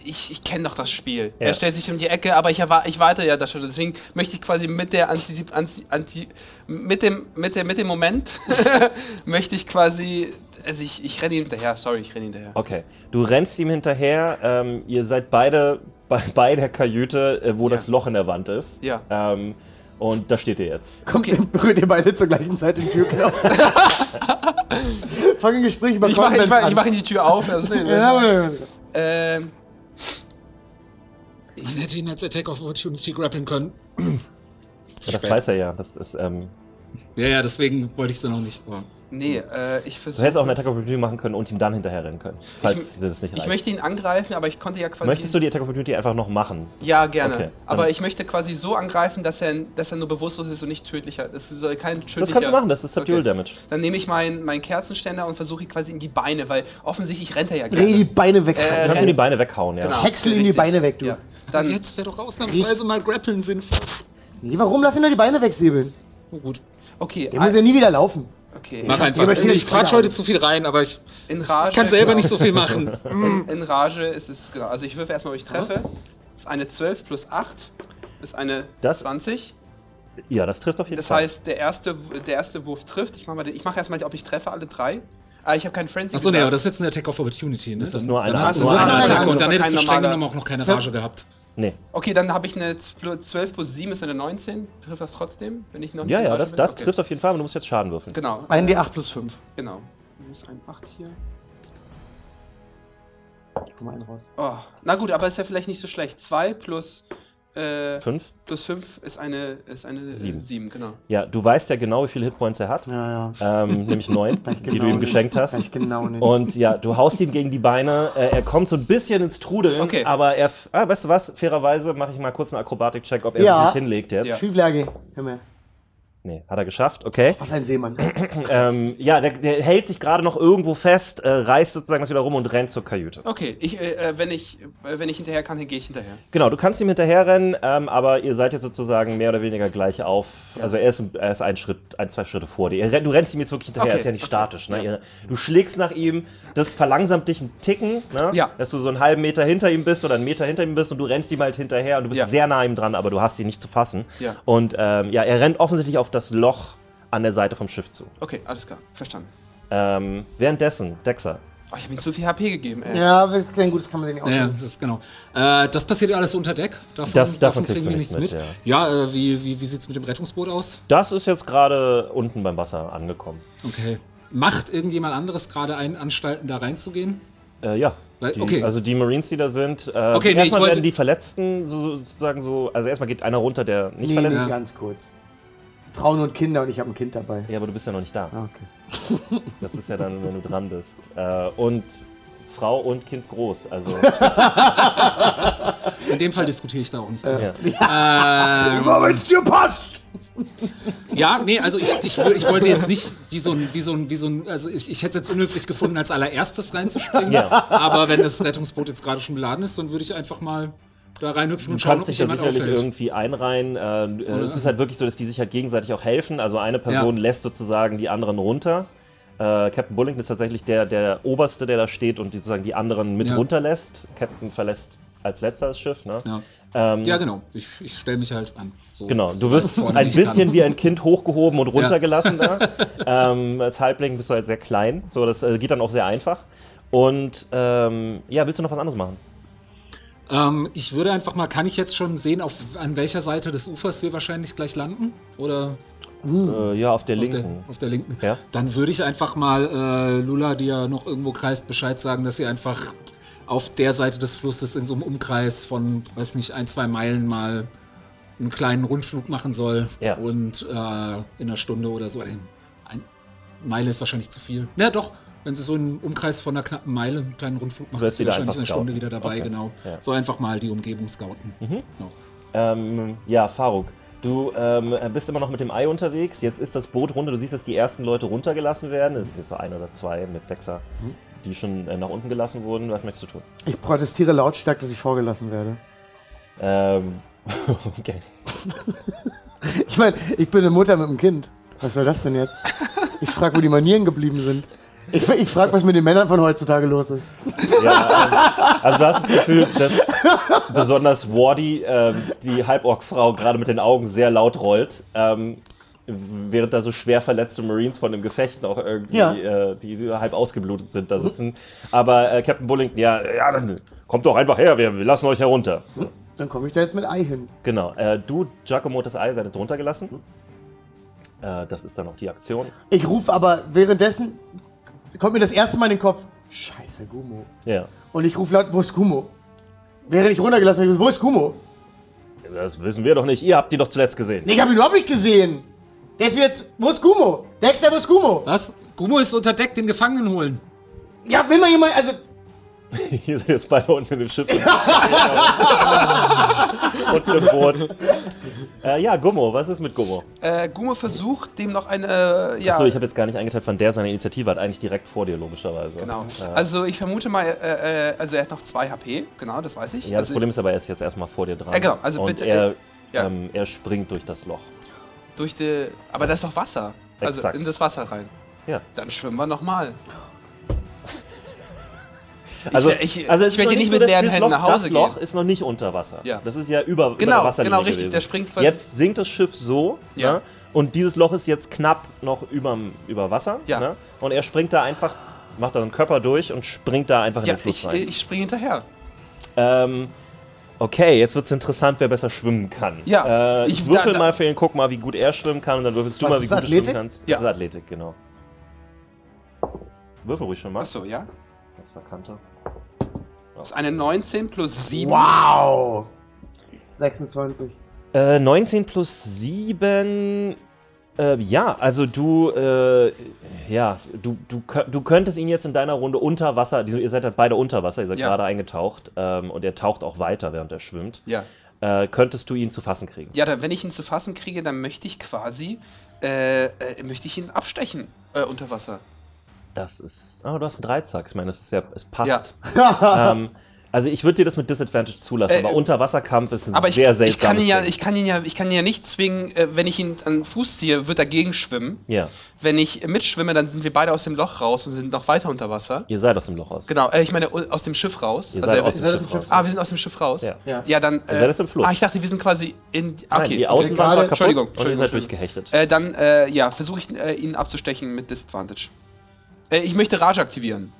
ich, ich kenne doch das Spiel. Ja. Er stellt sich um die Ecke, aber ich, ich warte ja das schon. Deswegen möchte ich quasi mit der Anti, Anti, Anti mit dem, mit der, mit dem Moment *laughs* möchte ich quasi, also ich, ich renne ihm hinterher. Sorry, ich renne ihm hinterher. Okay, du rennst ihm hinterher. Ähm, ihr seid beide bei, *laughs* bei der Kajüte, äh, wo Ja. das Loch in der Wand ist. Ja. Ähm, und da steht ihr jetzt. Kommt, berührt *laughs* ihr beide zur gleichen Zeit den Türknopf. *laughs* Fangen Gespräch über Ich mache ich mach, an. ich mach die Tür auf. Also, nee, Ja, ja, ja. ähm, Man hätte ihn als Attack of Opportunity grappeln können. Ja, das weiß er ja. Das ist, ähm, Ja, ja, deswegen wollte ich es dann auch nicht. Aber nee, äh, ich du versuche. hättest auch eine Attack of Opportunity machen können und ihm dann hinterher rennen können. Falls dir das nicht reicht. Ich möchte ihn angreifen, aber ich konnte ja quasi. Möchtest du die Attack of Opportunity einfach noch machen? Ja, gerne. Okay, aber ich möchte quasi so angreifen, dass er, dass er nur bewusstlos ist und nicht tödlicher. Es soll kein tödlicher. Das kannst du machen, das ist Subdual Okay. Damage. Dann nehme ich meinen mein Kerzenständer und versuche ihn quasi in die Beine, weil offensichtlich rennt er ja Dreh die gerne. Beine weg. Äh, Du kannst ihm renn- die Beine weghauen, ja. Genau. Häcksel ihm die. Beine weg, du. Ja. dann jetzt wäre doch ausnahmsweise mal Grappeln sinnvoll. Nee, warum lass ihn nur die Beine wegsäbeln? Oh, gut. okay, Der muss ja nie wieder laufen. Okay. Mach einfach. Ich ich quatsch gerade heute zu viel rein, aber ich, In ich Rage, kann selber genau. nicht so viel machen. *laughs* In, in Rage ist es, genau. Also ich würfe erstmal, ob ich treffe. Das ist eine 12 plus 8. Ist eine Das- 20. Ja, das trifft auf jeden Das Fall. heißt, der erste, der erste Wurf trifft. Ich mache mach erstmal, ob ich treffe alle drei. Ah, ich habe keinen Frenzy Achso, nee, aber das ist jetzt eine Attack of Opportunity, ne? Das ist Dann- nur eine- dann hast du nur so eine eine Attacke und dann hättest du streng genommen auch noch keine Rage gehabt. Nee. Okay, dann habe ich eine 12 plus 7 ist eine 19. Trifft das trotzdem, wenn ich noch nicht Ja, ja, das, das Okay. trifft auf jeden Fall, aber du musst jetzt Schaden würfeln. Genau, Ein D8 plus 5. genau. Minus ein 8 hier. Komm mal einen raus. Oh, na gut, aber ist ja vielleicht nicht so schlecht. 2 plus, äh, Fünf? plus 5 ist eine, ist eine Sieben. 7, genau. Ja, du weißt ja genau, wie viele Hitpoints er hat. Ja, ja. Ähm, nämlich neun, *laughs* die du genau ihm nicht. geschenkt hast. Ich genau nicht. Und ja, du haust ihm gegen die Beine. Äh, er kommt so ein bisschen ins Trudeln, Okay. aber er. Ah, weißt du was? Fairerweise mache ich mal kurz einen Akrobatik-Check, ob er Ja. sich nicht hinlegt jetzt. Ja. Schieflage. Hör mal. Nee, hat er geschafft, okay. Was ein Seemann. *clears throat* Ähm, ja, der, der hält sich gerade noch irgendwo fest, äh, reißt sozusagen das wieder rum und rennt zur Kajüte. Okay, ich, äh, äh, wenn, ich, äh, wenn ich hinterher kann, dann gehe ich hinterher. Genau, du kannst ihm hinterherrennen, ähm, aber ihr seid jetzt sozusagen mehr oder weniger gleich auf. Also er ist, er ist ein Schritt, ein, zwei Schritte vor dir. Du rennst ihm jetzt wirklich hinterher, Okay, ist ja nicht okay, statisch. Ne? ja. Du schlägst nach ihm, das verlangsamt dich einen Ticken, ne? Ja. dass du so einen halben Meter hinter ihm bist oder einen Meter hinter ihm bist und du rennst ihm halt hinterher und du bist Ja. sehr nah ihm dran, aber du hast ihn nicht zu fassen. Ja. Und ähm, ja, er rennt offensichtlich auf das Loch an der Seite vom Schiff zu. Okay, alles klar, verstanden. Ähm, währenddessen, Dexter, Oh, ich habe ihm zu viel HP gegeben, ey. Ja, das ist ein gutes kann man den nicht Ja, auch. das ist genau. Äh, das passiert ja alles unter Deck. Davon, Das- davon kriegst du wir nichts mit, mit. Ja, äh, wie, wie, wie sieht es mit dem Rettungsboot aus? Das ist jetzt gerade unten beim Wasser angekommen. Okay. Macht irgendjemand anderes gerade einen Anstalten, da reinzugehen? Äh, ja. Weil- Die, okay. Also die Marines, die da sind. Äh, Okay, nee, erstmal werden die Verletzten so- sozusagen so. Also erstmal geht einer runter, der nicht Nee, verletzt nee, ist. ganz kurz. Frauen und Kinder und ich habe ein Kind dabei. Ja, aber du bist ja noch nicht da. Ah, okay. *laughs* Das ist ja dann, wenn du dran bist. Äh, und Frau und Kind groß. Also *laughs* In dem Fall diskutiere ich da auch nicht. ja. Immer wenn es dir passt! Ja, nee, also ich, ich, ich wollte jetzt nicht wie so ein, wie so ein, wie so ein, also ich, ich hätte es jetzt unhöflich gefunden, als allererstes reinzuspringen. Ja. Aber wenn das Rettungsboot jetzt gerade schon beladen ist, dann würde ich einfach mal da reinhüpfen und Du schauen, kannst ob dich sich jemand sicherlich auffällt. irgendwie einreihen. Äh, äh, es ist halt wirklich so, dass die sich halt gegenseitig auch helfen. Also eine Person Ja. lässt sozusagen die anderen runter. Äh, Captain Bullington ist tatsächlich der, der Oberste, der da steht und die, sozusagen die anderen mit Ja. runterlässt. Captain verlässt als letzter das Schiff. Ne? Ja. Ähm, ja, genau. Ich, ich stelle mich halt an. So, Genau, du wirst ein bisschen kann. wie ein Kind hochgehoben und runtergelassen da. *laughs* Ähm, als Halbling bist du halt sehr klein. So, das äh, geht dann auch sehr einfach. Und ähm, ja, willst du noch was anderes machen? Ähm, ich würde einfach mal, kann ich jetzt schon sehen, auf, an welcher Seite des Ufers wir wahrscheinlich gleich landen? Oder Äh, ja, auf der auf der, linken. auf der linken? Ja. Dann würde ich einfach mal äh, Lula, die ja noch irgendwo kreist, Bescheid sagen, dass sie einfach auf der Seite des Flusses in so einem Umkreis von, weiß nicht, ein, zwei Meilen mal einen kleinen Rundflug machen soll. Ja. Und äh, in einer Stunde oder so. Ein, ein Meile ist wahrscheinlich zu viel. Na doch, wenn sie so einen Umkreis von einer knappen Meile einen kleinen Rundflug macht, Wirst ist sie wahrscheinlich eine Stunde wieder dabei, Okay. genau. Ja. So einfach mal die Umgebung scouten. Ja. Ähm, ja, Faruk, du ähm, bist immer noch mit dem Ei unterwegs. Jetzt ist das Boot runter. Du siehst, dass die ersten Leute runtergelassen werden. Es sind jetzt so ein oder zwei mit Dexa, die schon äh, nach unten gelassen wurden. Was möchtest du tun? Ich protestiere lautstark, dass ich vorgelassen werde. Ähm, *laughs* okay. Ich meine, ich bin eine Mutter mit einem Kind. Was soll das denn jetzt? Ich frage, wo die Manieren geblieben sind. Ich, ich frage, was mit den Männern von heutzutage los ist. Ja, ähm, also du hast das Gefühl, dass besonders Wardy, ähm, die Halborg-Frau, gerade mit den Augen sehr laut rollt. Ähm, während da so schwer verletzte Marines von dem Gefecht noch irgendwie, Ja. äh, die halb ausgeblutet sind, da sitzen. Aber äh, Captain Bullington, ja, ja, dann kommt doch einfach her, wir, wir lassen euch herunter. So, Dann komme ich da jetzt mit Ei hin. genau. Äh, du, Giacomo, das Ei werdet runtergelassen. Äh, das ist dann auch die Aktion. Ich rufe aber währenddessen, kommt mir das erste Mal in den Kopf, scheiße, Gummo. Ja. Und ich rufe laut, wo ist Gummo? Während ich runtergelassen werde, wo ist Gummo? Das wissen wir doch nicht. Ihr habt die doch zuletzt gesehen. Nee, ich habe ihn überhaupt nicht gesehen. Der ist jetzt, wo ist Gummo? Dexter, wo ist Gummo? Was? Gummo ist unter Deck, den Gefangenen holen. Ja, will mal jemand, also, *laughs* Hier sind jetzt beide unten in dem Schiff. *laughs* und im Boot. Äh, ja, Gummo, was ist mit Gummo? Äh, Gumo versucht, dem noch eine, ja, Achso, ich habe jetzt gar nicht eingeteilt, von der seine Initiative hat, eigentlich direkt vor dir, logischerweise. genau. Äh, Also ich vermute mal, äh, äh, also er hat noch 2 HP, genau, das weiß ich. ja, das also, Problem ist aber, er ist jetzt erstmal vor dir dran. Äh, genau, also und bitte, Er, ja. ähm, er springt durch das Loch. durch die, aber da ist doch Wasser. Also Exakt. in das Wasser rein. Ja. Dann schwimmen wir nochmal. Also, wär- ich- also es ich hier nicht so, mit dass leeren das Händen Loch, nach Hause Das Loch gehen. ist noch nicht unter Wasser. Ja. Das ist ja über, über Genau, der Wasserlinie genau, richtig. gewesen. Der springt quasi- Jetzt sinkt das Schiff so, Ja. ne? und dieses Loch ist jetzt knapp noch überm, über Wasser. Ja. Ne? Und er springt da einfach, macht da einen Körper durch und springt da einfach in Ja, den Fluss ich, rein. ich springe hinterher. Ähm, okay, jetzt wird es interessant, wer besser schwimmen kann. Ja, Äh, ich, ich- würfel da- da- mal für ihn, guck mal, wie gut er schwimmen kann und dann würfelst du Was mal, wie gut Athletik? du schwimmen kannst. Ja. Das ist Athletik, genau. Würfel ruhig schon mal. Achso, ja. Das war Kante. Das ist eine 19 plus 7. wow. 26. Äh, 19 plus 7. Äh, ja, also du, äh, ja, du, du, du könntest ihn jetzt in deiner Runde unter Wasser, die- ihr seid halt beide unter Wasser, ihr seid Ja. gerade eingetaucht ähm, und er taucht auch weiter, während er schwimmt. Ja. Äh, könntest du ihn zu fassen kriegen? Ja, dann, wenn ich ihn zu fassen kriege, dann möchte ich quasi, äh, äh, möchte ich ihn abstechen äh, unter Wasser. Das ist. Oh, du hast einen Dreizack. Ich meine, das ist ja, es passt. *laughs* ähm, *laughs* also ich würde dir das mit Disadvantage zulassen, Äh, aber Unterwasserkampf ist ein Aber ich, sehr ich, seltsames kann ihn ja, ich kann ihn ja, ich kann ihn ja nicht zwingen, äh, wenn ich ihn an den Fuß ziehe, wird er gegenschwimmen. ja, Wenn ich mitschwimme, dann sind wir beide aus dem Loch raus und sind noch weiter unter Wasser. ihr seid aus dem Loch raus. Genau, äh, ich meine aus dem Schiff raus. Ihr Also seid aus dem Schiff aus dem raus. Ah, wir sind aus dem Schiff raus. Ja. Ja. Ja, dann. Ihr seid jetzt im Fluss. Ah, ich dachte, wir sind quasi in. Nein, Okay. die okay. Außenwand gerade- war kaputt Entschuldigung, und ihr seid Entschuldigung, durchgehechtet. Äh, dann, äh, ja, versuche ich äh, ihn abzustechen mit Disadvantage. Äh, ich möchte Rage aktivieren.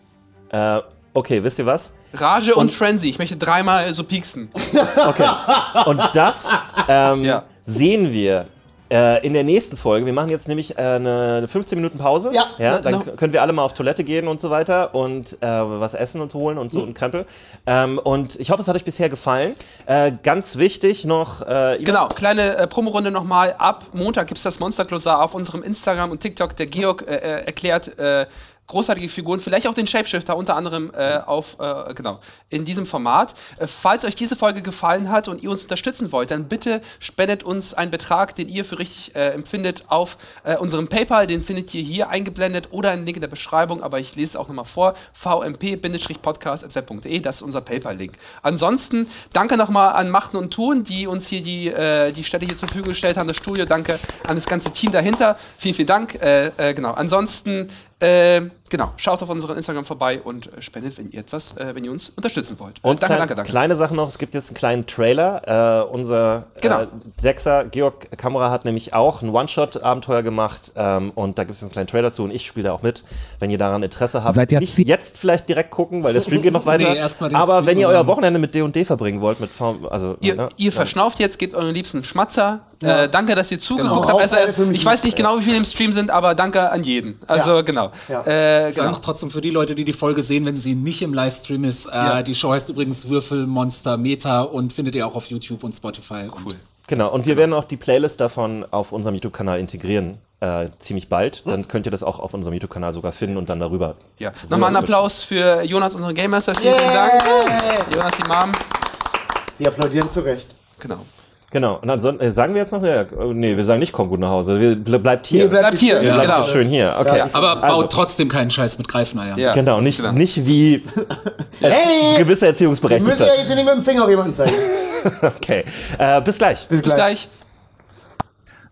Äh, okay, wisst ihr was? Rage und, Frenzy. Ich möchte dreimal so pieksen. *laughs* Okay. Und das ähm, Ja. sehen wir äh, in der nächsten Folge. Wir machen jetzt nämlich äh, eine 15 Minuten Pause. Ja. ja dann No. k- können wir alle mal auf Toilette gehen und so weiter und äh, was essen und holen und so und Krempel. Ähm, und ich hoffe, es hat euch bisher gefallen. Äh, ganz wichtig noch. Äh, Genau, kleine äh, Promorunde nochmal. Ab Montag gibt es das Monster-Glossar auf unserem Instagram und TikTok. Der Georg äh, äh, erklärt äh, großartige Figuren, vielleicht auch den Shapeshifter, unter anderem äh, auf, äh, genau, in diesem Format. Äh, falls euch diese Folge gefallen hat und ihr uns unterstützen wollt, dann bitte spendet uns einen Betrag, den ihr für richtig äh, empfindet, auf äh, unserem PayPal. Den findet ihr hier eingeblendet oder einen Link in der Beschreibung, aber ich lese es auch nochmal vor. vmp-podcast.web.de, das ist unser PayPal-Link. Ansonsten danke nochmal an Machten und Tun, die uns hier die, äh, die Stelle hier zur Verfügung gestellt haben, das Studio. Danke an das ganze Team dahinter. Vielen, vielen Dank. Genau. Ansonsten, äh, genau, schaut auf unseren Instagram vorbei und äh, spendet, wenn ihr etwas, äh, wenn ihr uns unterstützen wollt. Äh, Und danke, klein, danke, danke. kleine Sache noch, es gibt jetzt einen kleinen Trailer. Äh, unser Genau. äh, Dexter, Georg Kamera, hat nämlich auch ein One-Shot-Abenteuer gemacht ähm, und da gibt es einen kleinen Trailer zu und ich spiele da auch mit. Wenn ihr daran Interesse habt, Seid ihr nicht jetzt vielleicht direkt gucken, weil der Stream geht noch *laughs* weiter. Nee, erst mal den aber Stream wenn ihr euer Wochenende mit D&D verbringen wollt, mit V also Ihr, ne, ihr verschnauft jetzt, gebt euren liebsten Schmatzer. Äh, danke, dass ihr zugeguckt Genau. habt. Auch Also, ich weiß nicht genau, wie viele im Stream sind, aber danke an jeden. Also, Ja. genau. Ja. Äh, genau. noch trotzdem für die Leute, die die Folge sehen, wenn sie nicht im Livestream ist. Äh, Ja. Die Show heißt übrigens Würfel Monster Meta und findet ihr auch auf YouTube und Spotify. Cool. Genau, und wir werden auch die Playlist davon auf unserem YouTube-Kanal integrieren. Äh, ziemlich bald. Dann könnt ihr das auch auf unserem YouTube-Kanal sogar finden und dann darüber. Ja. Nochmal einen Applaus für Jonas, unseren Game Master. Vielen, vielen Dank. Jonas Imam. Sie applaudieren zu Recht. Genau. Genau. Und ansonsten äh, sagen wir jetzt noch, ja, äh, nee, wir sagen nicht komm gut nach Hause. Wir, ble bleibt hier. Nee, bleibt Bleibt hier. Ja. bleibt Genau. schön hier. Okay. Ja. Aber baut Also- trotzdem keinen Scheiß mit Greifeneiern. Ja. Genau, nicht, Genau. nicht wie Hey! gewisse Wir müssen ja Erziehungsberechtigte. jetzt nicht mit dem Finger auf jemanden zeigen. *laughs* Okay. Äh, bis gleich. Bis gleich.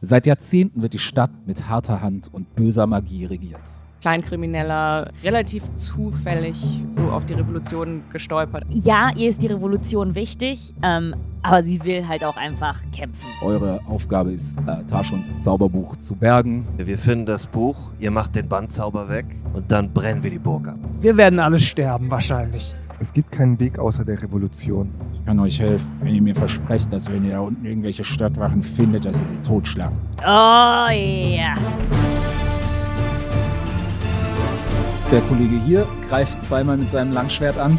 Seit Jahrzehnten wird die Stadt mit harter Hand und böser Magie regiert. Kleinkrimineller relativ zufällig so auf die Revolution gestolpert. Ja, ihr ist die Revolution wichtig, ähm, aber sie will halt auch einfach kämpfen. Eure Aufgabe ist, äh, Tarschons Zauberbuch zu bergen. Wir finden das Buch, ihr macht den Bandzauber weg und dann brennen wir die Burg ab. Wir werden alle sterben, wahrscheinlich. Es gibt keinen Weg außer der Revolution. Ich kann euch helfen, wenn ihr mir versprecht, dass wenn ihr da unten irgendwelche Stadtwachen findet, dass ihr sie totschlagt. Oh ja. Der Kollege hier greift zweimal mit seinem Langschwert an.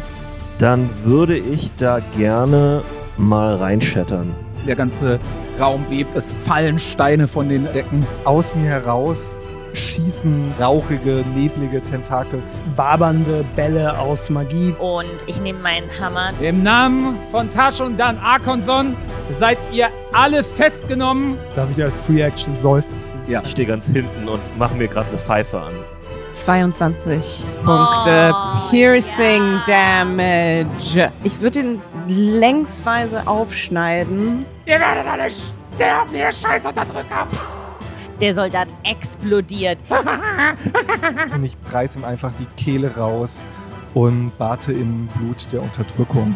Dann würde ich da gerne mal reinschettern. Der ganze Raum bebt, es fallen Steine von den Decken. Aus mir heraus schießen rauchige, neblige Tentakel. Wabernde Bälle aus Magie. Und ich nehme meinen Hammer. Im Namen von Tarschon Dan Arkonson seid ihr alle festgenommen. Darf ich als Free Action seufzen? Ich stehe ganz hinten und mache mir gerade eine Pfeife an. 22 Punkte Oh, Piercing ja. Damage. Ich würde ihn längsweise aufschneiden. Ihr werdet alle sterben, ihr Scheißunterdrücker! Der Soldat explodiert. *laughs* Und ich reiß ihm einfach die Kehle raus und bate im Blut der Unterdrückung.